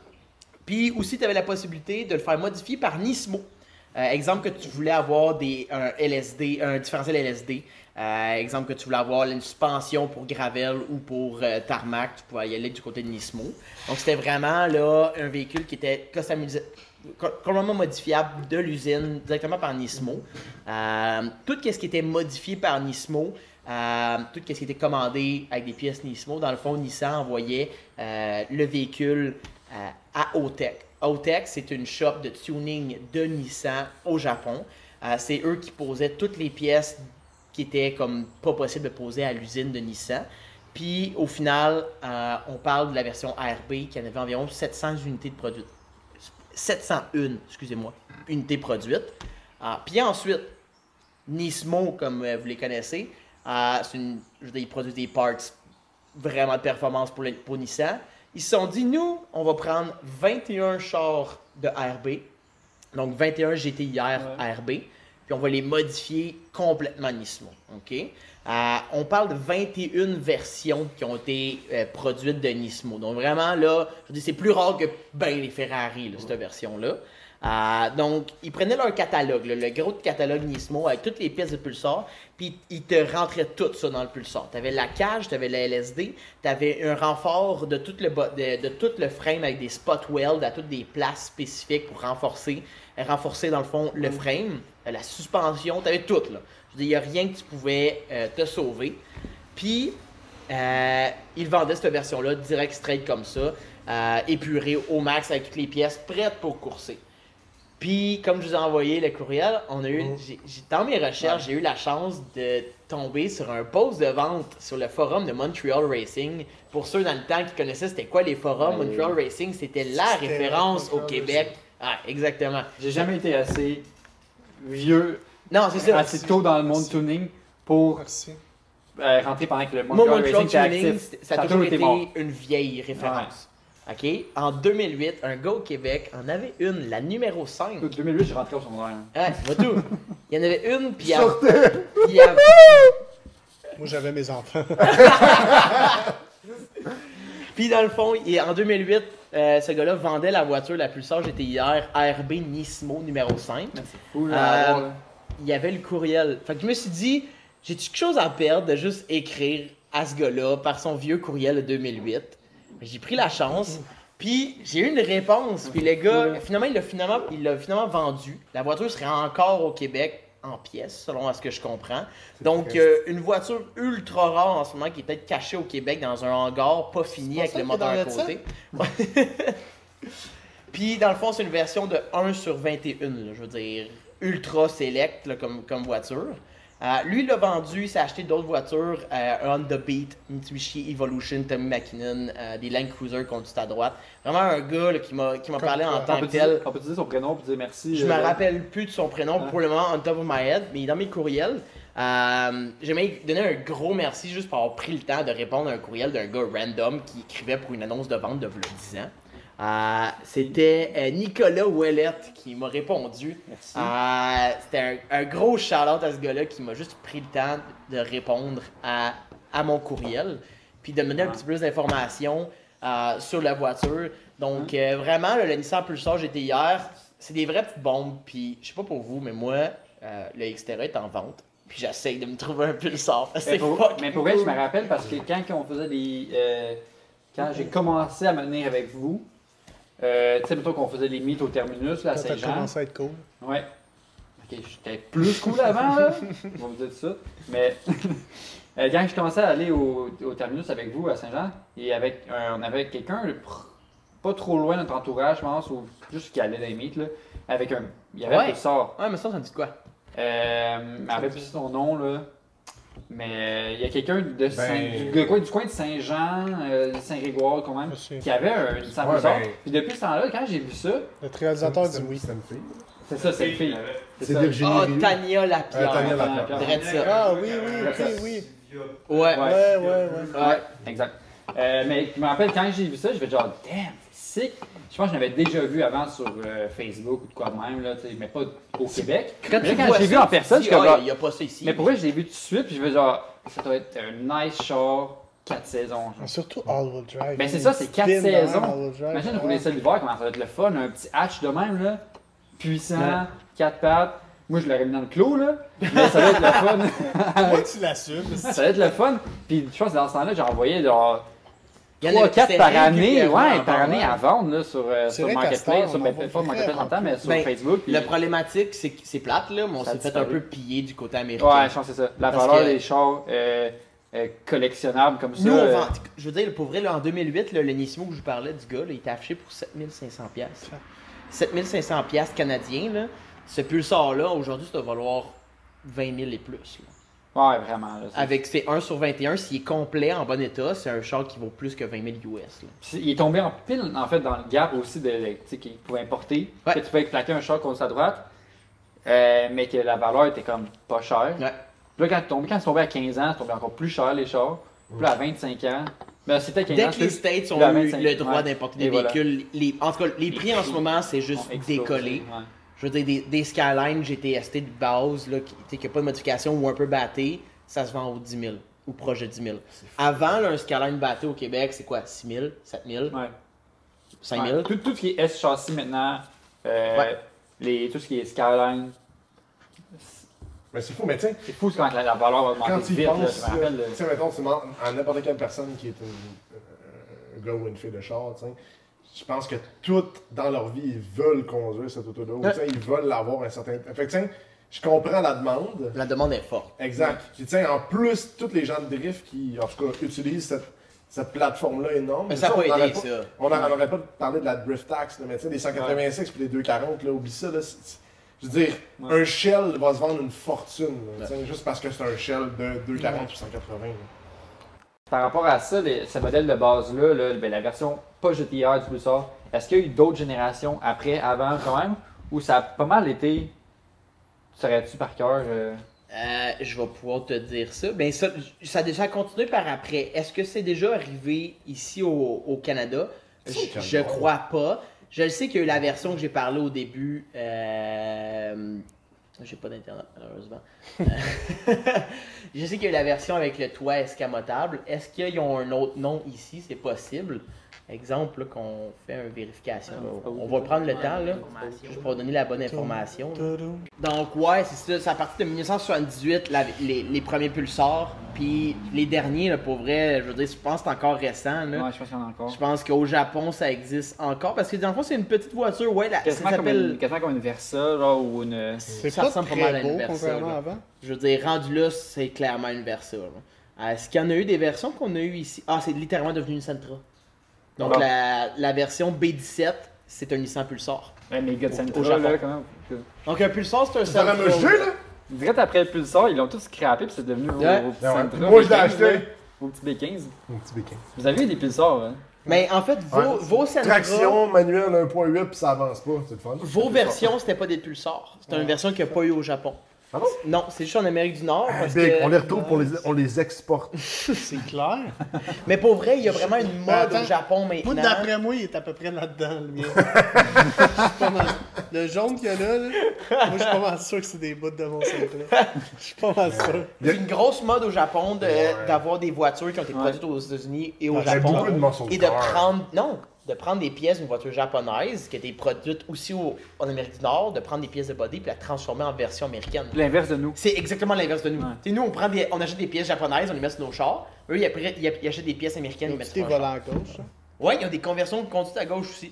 S2: Puis aussi, tu avais la possibilité de le faire modifier par Nismo. Euh, exemple que tu voulais avoir des, un LSD, un différentiel LSD. Euh, exemple que tu voulais avoir une suspension pour gravel ou pour tarmac, tu pouvais y aller du côté de Nismo. Donc c'était vraiment là un véhicule qui était customisé, co- complètement modifiable de l'usine directement par Nismo. Tout ce qui était modifié par Nismo, euh, tout ce qui était commandé avec des pièces Nismo, dans le fond, Nissan envoyait euh, le véhicule euh, à Otech. Otech, c'est une shop de tuning de Nissan au Japon. C'est eux qui posaient toutes les pièces qui étaient comme pas possible de poser à l'usine de Nissan. Puis au final, on parle de la version ARB qui en avait environ 700 unités de produites. 701, excusez-moi, unités produites. Ah, puis ensuite, Nismo, comme vous les connaissez, euh, c'est une, je veux dire, ils produisent des parts vraiment de performance pour, Nissan. Ils se sont dit, nous, on va prendre 21 chars de ARB, donc 21 GTIR ARB, puis on va les modifier complètement Nismo. OK? Euh, on parle de 21 versions qui ont été euh, produites de Nismo. Donc vraiment, là, je c'est plus rare que ben les Ferrari, là, cette version-là. Euh, donc, ils prenaient leur catalogue, là, le gros catalogue Nismo avec toutes les pièces de pulsar, puis ils te rentraient tout ça dans le pulsar. Tu avais la cage, tu avais la LSD, tu avais un renfort de tout, le, de, de tout le frame avec des spot welds à toutes des places spécifiques pour renforcer, renforcer dans le fond le frame, euh, la suspension, tu avais tout. Là. Je veux dire, il n'y a rien que tu pouvais euh, te sauver. Puis, euh, ils vendaient cette version-là direct straight comme ça, épurée au max avec toutes les pièces prêtes pour courser. Puis, comme je vous ai envoyé le courriel, on a eu, j'ai- j'ai- dans mes recherches, j'ai eu la chance de tomber sur un post de vente sur le forum de Montreal Racing. Pour ceux dans le temps qui connaissaient c'était quoi les forums,
S4: Ouais.
S2: Montreal Racing, c'était la référence au Québec. Ah, exactement.
S4: J'ai jamais été assez vieux,
S2: Non, c'est ça.
S4: assez tôt dans le monde
S3: Merci.
S4: tuning pour
S3: Merci.
S4: euh, rentrer pendant que le Montreal
S2: Montreal
S4: Racing était
S2: Tuning,
S4: actif.
S2: ça a toujours été une vieille référence. OK? En 2008, un gars au Québec en avait une, la numéro 5.
S4: En 2008, j'ai rentré au secondaire.
S2: Ouais, vois tout. Il y en avait une, puis il y a-
S1: Sortez!
S2: puis il y a-
S3: Moi, j'avais mes enfants.
S2: Puis dans le fond, il- en 2008, euh, ce gars-là vendait la voiture la plus sage GTIR ARB Nismo numéro 5.
S4: C'est fou,
S2: Euh,
S4: à là.
S2: Il y avait le courriel. Fait que je me suis dit, j'ai-tu quelque chose à perdre de juste écrire à ce gars-là par son vieux courriel de 2008? J'ai pris la chance. Puis j'ai eu une réponse. Puis le gars, finalement, il l'a finalement, il l'a finalement vendu. La voiture serait encore au Québec en pièces, selon ce que je comprends. Donc, euh, une voiture ultra rare en ce moment qui est peut-être cachée au Québec dans un hangar pas fini avec le moteur à côté. Puis, dans le fond, c'est une version de 1 sur 21, là, je veux dire, ultra select là, comme, comme voiture. Euh, lui, il l'a vendu, il s'est acheté d'autres voitures, euh, un Honda Beat, Mitsubishi Evolution, Tommy McKinnon, euh, des Land Cruiser qu'on dit à droite. Vraiment un gars là, qui m'a parlé en tant que tel.
S4: on peut dire son prénom pour dire merci.
S2: Je
S4: euh,
S2: me rappelle plus de son prénom
S4: Ouais.
S2: pour le moment, on top of my head, mais il est dans mes courriels. Euh, J'aimerais donner un gros merci juste pour avoir pris le temps de répondre à un courriel d'un gars random qui écrivait pour une annonce de vente de v'là 10 ans. Euh, C'était euh, Nicolas Ouellette qui m'a répondu.
S4: Merci.
S2: Euh, C'était un, un gros shout-out à ce gars-là qui m'a juste pris le temps de répondre à, à mon courriel, puis de me donner un petit peu plus d'informations euh, sur la voiture. Donc, vraiment, là, le Nissan Pulsar GTIR, c'est des vraies petites bombes. Puis, je sais pas pour vous, mais moi, le Xterra est en vente. Puis, j'essaye de me trouver un Pulsar.
S4: Mais
S2: C'est
S4: pour, mais pour vrai, je me rappelle parce que quand on faisait des. euh, quand j'ai commencé à me avec vous, euh, tu sais, plutôt qu'on faisait les mythes au terminus, là, à Saint-Jean.
S3: commencé à être cool.
S4: Ouais. Ok, j'étais plus cool avant, là. On va vous dire ça. Mais euh, quand je commençais à aller au, au terminus avec vous à Saint-Jean, et avec un- on avait quelqu'un pas trop loin de notre entourage, je pense, ou juste qui allait dans les mythes, là, avec un. Il y avait
S2: Ouais.
S4: un sort.
S2: Ouais, mais ça, ça me dit quoi?
S4: Euh, me rappelle plus son nom, là. Mais euh, il y a quelqu'un de, Saint-
S1: Ben-
S4: du, coin, du coin de Saint-Jean, euh, Saint-Grégoire quand même, qui avait un Nissan
S1: Ouais, ben-
S4: Puis depuis ce temps-là, quand j'ai vu ça,
S3: Le réalisateur dit oui.
S1: C'est une fille.
S4: c'est ça, c'est une fille.
S1: C'est
S4: ça.
S1: Virginie
S2: Ah,
S1: Rioux.
S2: Tania Lapierre.
S1: Euh, Tania
S4: Lapierre.
S3: Ah oui, oui, oui, oui.
S2: Ouais.
S4: Ouais.
S3: Ouais, ouais, ouais.
S2: Ouais.
S4: Exact. Euh, mais je me rappelle quand j'ai vu ça, je vais genre, damn, Je pense que je l'avais déjà vu avant sur euh, Facebook ou de quoi de même, là, mais pas au Québec.
S2: Quand
S4: Mais
S2: tu
S4: quand j'ai vu en personne, je suis comme, genre-
S2: il n'y a pas ça ici.
S4: Mais pour vrai, je l'ai vu tout de suite, puis je vais genre, ça doit être un nice char, 4 saisons. genre.
S3: Surtout all-wheel drive.
S4: Ben, c'est ça, c'est quatre
S3: spin dans un
S4: saisons.
S3: all-wheel drive.
S4: Imagine
S3: Ouais.
S4: rouler ça l'hiver, comment ça va être le fun, un petit hatch de même, là, puissant, 4 pattes. Moi, je l'aurais mis dans le clos, là, mais ça va être le fun.
S3: Moi, tu l'assumes.
S4: ça va être le fun. Puis je pense que dans ce temps-là, j'ai envoyé genre
S2: Il y en
S4: 3
S2: a-
S4: 4
S2: c'était
S4: par année, ouais, par année à vendre là, sur, euh, sur
S3: vrai
S4: Marketplace, sur, ben, pas Marketplace en
S3: vraiment
S4: temps, mais sur
S2: Ben,
S4: Facebook. puis-
S2: La problématique, c'est que c'est plate, là, mais on s'est fait un peu piller du côté américain.
S4: Ouais, je pense que c'est ça. La
S2: Parce
S4: valeur
S2: que-
S4: des chars euh, euh, collectionnables comme ça.
S2: Nous, on
S4: euh,
S2: vend, je veux dire, pour vrai, là, en 2008, là, le Nismo que je vous parlais du gars, là, il était affiché pour 7500 pièces. 7500 pièces canadiens, là. Ce pulsar-là, aujourd'hui, ça va valoir 20 000 et plus. là.
S4: Ouais, vraiment. Là, c'est-
S2: Avec ses 1 sur 21, s'il est complet, en bon état, c'est un char qui vaut plus que 20 000 US. là.
S4: Puis Il est tombé en pile, en fait, dans le gap aussi de, tu sais, qu'il pouvait importer.
S2: Ouais.
S4: Que tu pouvais plaquer un char contre sa droite, euh, mais que la valeur était comme pas chère.
S2: Ouais.
S4: Puis là, quand, est tombé- quand c'est tombé à 15 ans, c'est tombé encore plus cher les chars. Puis là, à 25 ans, ben c'était 15
S2: Dès
S4: ans.
S2: que les States ont eu
S4: 25,
S2: le droit
S4: ouais.
S2: d'importer
S4: Et
S2: des
S4: voilà.
S2: véhicules, les, en tout cas, les prix en ce moment, c'est juste
S4: ont explosé,
S2: décollé.
S4: ouais.
S2: Je veux dire, des, des Skyline GTST de base, là, qui n'ont pas de modification ou un peu batté, ça se vend au 10 000 ou proche de 10 000. Avant, là, un Skyline batté au Québec, c'est quoi 6 000, 7 000,
S4: Ouais.
S2: 5 000
S4: Ouais. Tout, tout ce qui est S châssis maintenant, euh,
S2: Ouais.
S4: les, tout ce qui est Skyline,
S1: Mais c'est fou, mais tiens,
S4: c'est fou quand la, la valeur va
S1: quand
S4: augmenter
S1: tu y
S4: vite. là,
S1: penses,
S4: je me rappelle.
S1: là, tu sais, mettons, tu demandes à n'importe quelle personne qui est une- euh, un gars ou une fille de char, tu sais, je pense que toutes dans leur vie, ils veulent conduire cette auto-là, ou ils veulent l'avoir un certain... Fait que, je comprends la demande,
S2: La demande est forte.
S1: Exact. Puis en plus, tous les gens de drift qui, en tout cas, utilisent cette, cette plateforme-là énorme.
S2: Mais ça a
S1: on
S2: pas aidé, ça.
S1: On n'aurait pas parlé de la drift tax, là, mais tu sais, des 186 puis les 240, là, oublie ça. Là, c'est- c'est- je veux dire,
S4: Ouais.
S1: un shell va se vendre une fortune, là, juste parce que c'est un shell de 240 ou 180. là.
S4: Par rapport à ça, les- ce modèle de base-là, là, ben, la version pas GTR du Pulsar, est-ce qu'il y a eu d'autres générations après, avant quand même, ou ça a pas mal été. Serais-tu par cœur euh,
S2: Euh, je vais pouvoir te dire ça. Ben ça, ça a déjà continué par après. Est-ce que c'est déjà arrivé ici au, au Canada? Je, crois pas. Je le sais qu'il y a eu la version que j'ai parlé au début. Euh... J'ai pas d'internet malheureusement. je sais qu'il y a eu la version avec le toit escamotable. Est-ce qu'ils ont un autre nom ici? C'est possible. Exemple, qu'on fait une vérification. là. On va prendre le temps là, juste pour donner la bonne information. là. Donc ouais, c'est ça, c'est à partir de 1978 la- les, les premiers pulsars, puis les derniers, là, pour vrai, je veux dire, je pense que c'est encore récent. Là.
S4: Ouais, je pense qu'il y en a encore.
S2: Je pense qu'au Japon, ça existe encore, parce que dans le fond, c'est une petite voiture, ouais, la, ça
S4: Quasiment comme, une,
S2: s'appelle...
S4: quasiment comme une Versa, genre, ou une.
S3: C'est
S2: Ça
S3: pas
S2: ressemble pas mal à une
S3: beau,
S2: Versa,
S3: contrairement
S2: là.
S3: à avant.
S2: Je veux dire, rendu là, c'est clairement une Versa. là. Est-ce qu'il y en a eu des versions qu'on a eu ici? Ah, c'est littéralement devenu une Sentra. Donc la, la version B17, c'est un Nissan Pulsar.
S4: Ouais, mais les gars de
S2: Au- au Japon.
S4: là, comment.
S2: Donc un Pulsar, c'est un
S1: Ça va
S2: Sentra.
S1: me jeter, là?
S4: Direct après le Pulsar, ils l'ont tous scrappé, puis c'est devenu vos,
S2: Ouais.
S4: vos petits
S1: ouais.
S4: Sentra.
S1: Moi, je l'ai
S4: B15,
S1: acheté.
S4: Vos petits B15.
S1: Mon petit béquin.
S4: Vous avez eu des Pulsars, hein?
S2: Mais en fait, vos,
S1: Ouais.
S2: vos Sentra...
S1: Traction manuelle 1.8 puis ça avance pas, c'est le fun.
S2: Vos versions, c'était pas des pulsars. C'était une version qu'il n'y a pas eu au Japon.
S1: Ah?
S2: Non, c'est juste en Amérique du Nord. Parce
S1: Big,
S2: que...
S1: on les retrouve, pour les, on les exporte.
S3: C'est clair.
S2: Mais pour vrai, il y a vraiment une mode
S3: Attends.
S2: au Japon maintenant.
S3: d'après moi, il est à peu près là-dedans, le mien. Le jaune qu'il y a là, là, moi, je suis pas mal sûr que c'est des bouts de mon Sentra. Je suis pas mal sûr.
S2: Il y a une grosse mode au Japon de-
S1: Ouais.
S2: d'avoir des voitures qui ont été
S4: Ouais.
S2: produites aux États-Unis et au
S3: Ouais,
S1: J'ai
S2: Japon.
S1: beaucoup de
S2: Et de prendre. Non, de prendre des pièces d'une voiture japonaise qui a été produite aussi au- en Amérique du Nord, de prendre des pièces de body puis la transformer en version américaine.
S4: L'inverse de nous.
S2: C'est exactement l'inverse de nous.
S4: Ouais.
S2: Tu sais, nous, on, prend des, on achète des pièces japonaises, on les met sur nos chars. Eux, ils, après, ils, ils achètent des pièces américaines, ils
S3: Ils
S2: les
S3: ont
S2: mettent
S3: des
S2: sur
S3: volants à gauche. hein?
S2: Ouais, il y a des conversions de conduite à gauche aussi.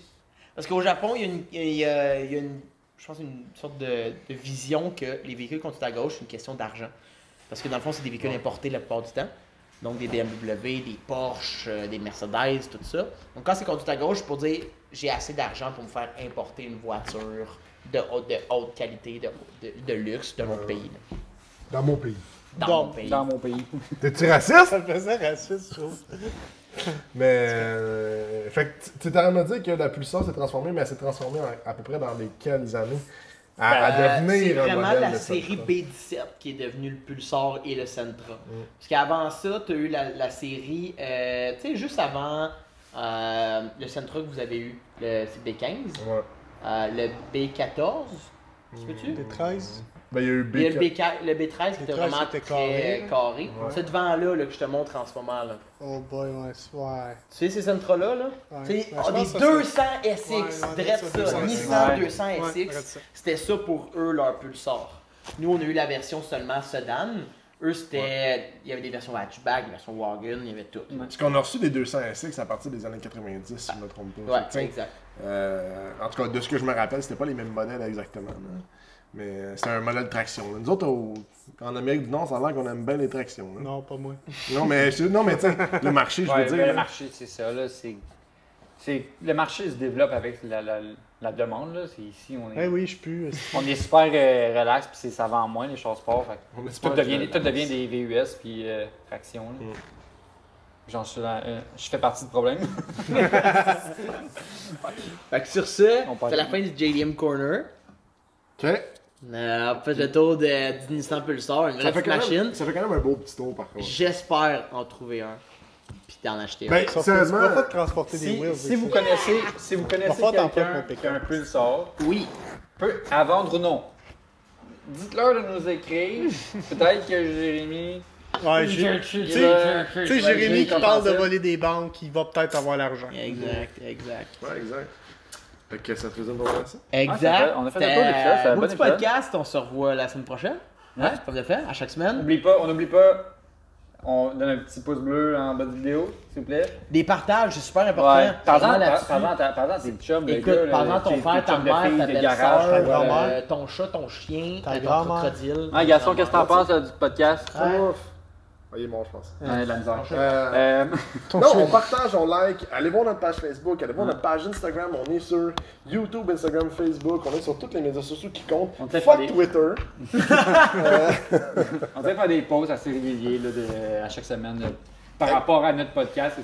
S2: Parce qu'au Japon, il y a une, il y a- il y a une- je pense une sorte de, de vision que les véhicules conduite à gauche, c'est une question d'argent. Parce que dans le fond, c'est des véhicules importés la plupart du temps. Donc des BMW, des Porsche, euh, des Mercedes, tout ça. Donc quand c'est conduite à gauche, c'est pour dire j'ai assez d'argent pour me faire importer une voiture de haute, de haute qualité, de, de, de luxe de mon pays. là.
S1: Dans mon pays.
S2: Dans
S3: Dans-
S2: mon pays.
S4: Dans mon pays.
S1: T'es-tu raciste?
S3: Ça me faisait raciste, je trouve.
S1: Mais. Euh, fait que tu t'es en train de me dire que la Pulsar s'est transformée, mais elle s'est transformée en- à peu près dans lesquelles années à, à
S2: Euh,
S1: devenir
S2: c'est vraiment la série
S1: Sentra.
S2: B17 qui est devenue le Pulsar et le Sentra. Parce qu'avant ça, tu as eu la, la série, euh, tu sais, juste avant euh, le Sentra que vous avez eu, le c'est B15,
S1: Ouais.
S2: euh, le B14, tu peux-tu?
S3: Des 13.
S1: Ben, il y a eu
S2: Il y a le,
S1: B4.
S2: B4 le B13 qui était
S3: B13
S2: vraiment très
S3: carré, là.
S1: Ouais.
S2: Ce devant-là là, que je te montre en ce moment. Là.
S3: Oh boy, ouais, c'est- ouais.
S2: Tu sais ces Sentra-là? Là?
S3: Ouais. Ouais, je
S2: ah, des
S3: que ça,
S2: 200
S3: Ouais,
S2: SX,
S3: ouais,
S2: drette
S3: ça,
S2: ça,
S3: 200
S2: Nissan
S4: Ouais.
S2: 200
S3: Ouais,
S2: SX. C'était ça pour eux, leur Pulsar. Nous, on a eu la version seulement sedan. Eux, c'était. Il y avait des versions hatchback, des versions wagon, il y avait tout.
S1: Parce qu'on a reçu des 200 SX à partir des années 90, si je ne me trompe pas.
S2: Ouais, exact.
S1: euh, en tout cas, de ce que je me rappelle, c'était pas les mêmes modèles exactement. là. Mais euh, c'était un modèle de traction. là. Nous autres, au- en Amérique du Nord, ça a l'air qu'on aime bien les tractions. là.
S3: Non, pas moi.
S1: Non, mais, je- non, mais tu sais, le marché, je
S4: Ouais,
S1: veux
S4: ben,
S1: dire.
S4: le marché, c'est ça, là, c'est... c'est le marché se développe avec la, la, la demande. Là. C'est ici, on est,
S3: Eh oui, je pue.
S4: on est super euh, relax, puis c'est- ça vend moins les choses
S1: est
S4: tout, devient, tout devient des VUS puis euh, fractions. là.
S1: Mm.
S4: J'en suis là, euh, je fais partie du problème.
S2: Fait que sur ce, c'est la fin du JDM Corner.
S1: Ok.
S2: Euh, on fait le tour de, du Nissan Pulsar, une
S1: Ça
S2: vraie
S1: fait, quand
S2: machine.
S1: même, ça fait quand même un beau petit tour par contre.
S2: J'espère en trouver un. Puis d'en acheter un.
S1: Ben, sérieusement,
S3: pas te transporter des
S4: Si,
S3: wheels.
S4: si vous connaissez, si vous connaissez
S3: t'en
S4: quelqu'un qui a un pulsar,
S2: Oui.
S4: peu, à vendre ou non, dites-leur de nous écrire. Peut-être que Jérémy.
S3: Ouais,
S4: tu
S3: sais, Jérémy qui parle de voler des banques, il va peut-être avoir l'argent.
S2: Exact, exact.
S1: Ouais, exact. Fait que ça te faisait pour ça?
S2: Exact.
S4: on a fait un tour d'épisode, c'est un
S2: beau
S4: bon
S2: petit podcast, on se revoit la semaine prochaine.
S4: Ouais.
S2: Comme de fait, à chaque semaine.
S4: N'oublie pas, on n'oublie pas, on donne un petit pouce bleu en bas de vidéo, s'il vous plaît.
S2: Des partages, c'est super important.
S4: Ouais. Parlant, parlant, parlant tes chums, le
S2: Écoute, pendant ton
S4: tes
S2: ta
S4: de
S2: mère, ta
S4: des
S2: belle-sœur, euh, ton chat, ton chien,
S3: Ta
S2: ton crocodile.
S4: Ah, Gaston, qu'est-ce que t'en penses du podcast?
S1: Ouf. Ah, il est bon, je pense.
S4: Ouais, la misère.
S1: Euh,
S4: Euh,
S1: non, on partage, on like. Allez voir notre page Facebook, allez voir notre page Instagram. On est sur YouTube, Instagram, Facebook. On est sur tous les médias sociaux qui comptent.
S4: On fait
S1: Fuck
S4: des-
S1: Twitter.
S4: on va faire des pauses assez réguliers là, de- à chaque semaine là, par rapport à notre podcast.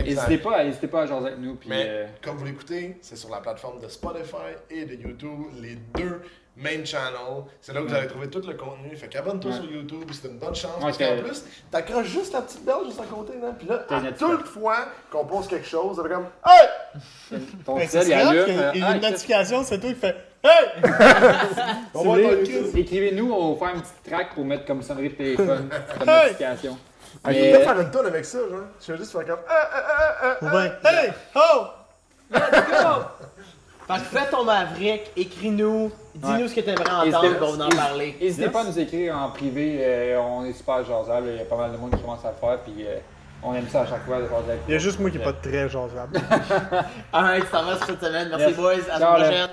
S4: N'hésitez pas, n'hésitez pas à jaser avec nous. Puis,
S1: Mais
S4: euh,
S1: comme vous l'écoutez, c'est sur la plateforme de Spotify et de YouTube, les deux main channels. C'est là que vous allez trouver tout le contenu. Fait qu'abonne-toi
S4: Ouais.
S1: sur YouTube, c'est une bonne chance. Parce qu'en plus, t'accroches juste la petite belle juste à côté. Là. Puis là, à
S4: une
S1: toute fois qu'on pose quelque chose, ça fait comme Hey!
S4: ton
S3: Ben,
S4: il allume.
S3: y a une
S4: ah, qu'est-ce-
S3: notification, c'est toi qui fait Hey!
S1: On va.
S4: Écrivez-nous, on va faire une petite track pour mettre comme sonnerie de téléphone comme
S3: Hey!
S4: notification.
S1: Ah, Je
S4: Mais-
S1: peux faire une tonne avec ça, genre. Je vais juste faire comme
S3: Hey! Oh!
S2: Fait que fais ton Maverick, écris-nous, dis-nous
S4: Ouais.
S2: ce que t'aimerais entendre, on va en parler.
S4: N'hésitez
S2: Yes.
S4: pas à nous écrire en privé, euh, on est super jasable, il y a pas mal de monde qui commence à le faire, puis euh, on aime ça à chaque fois de jaser avec
S3: Il y a juste moi qui est pas très jasable.
S2: Alright, ça va cette semaine. Merci
S4: Yes.
S2: boys, à la prochaine.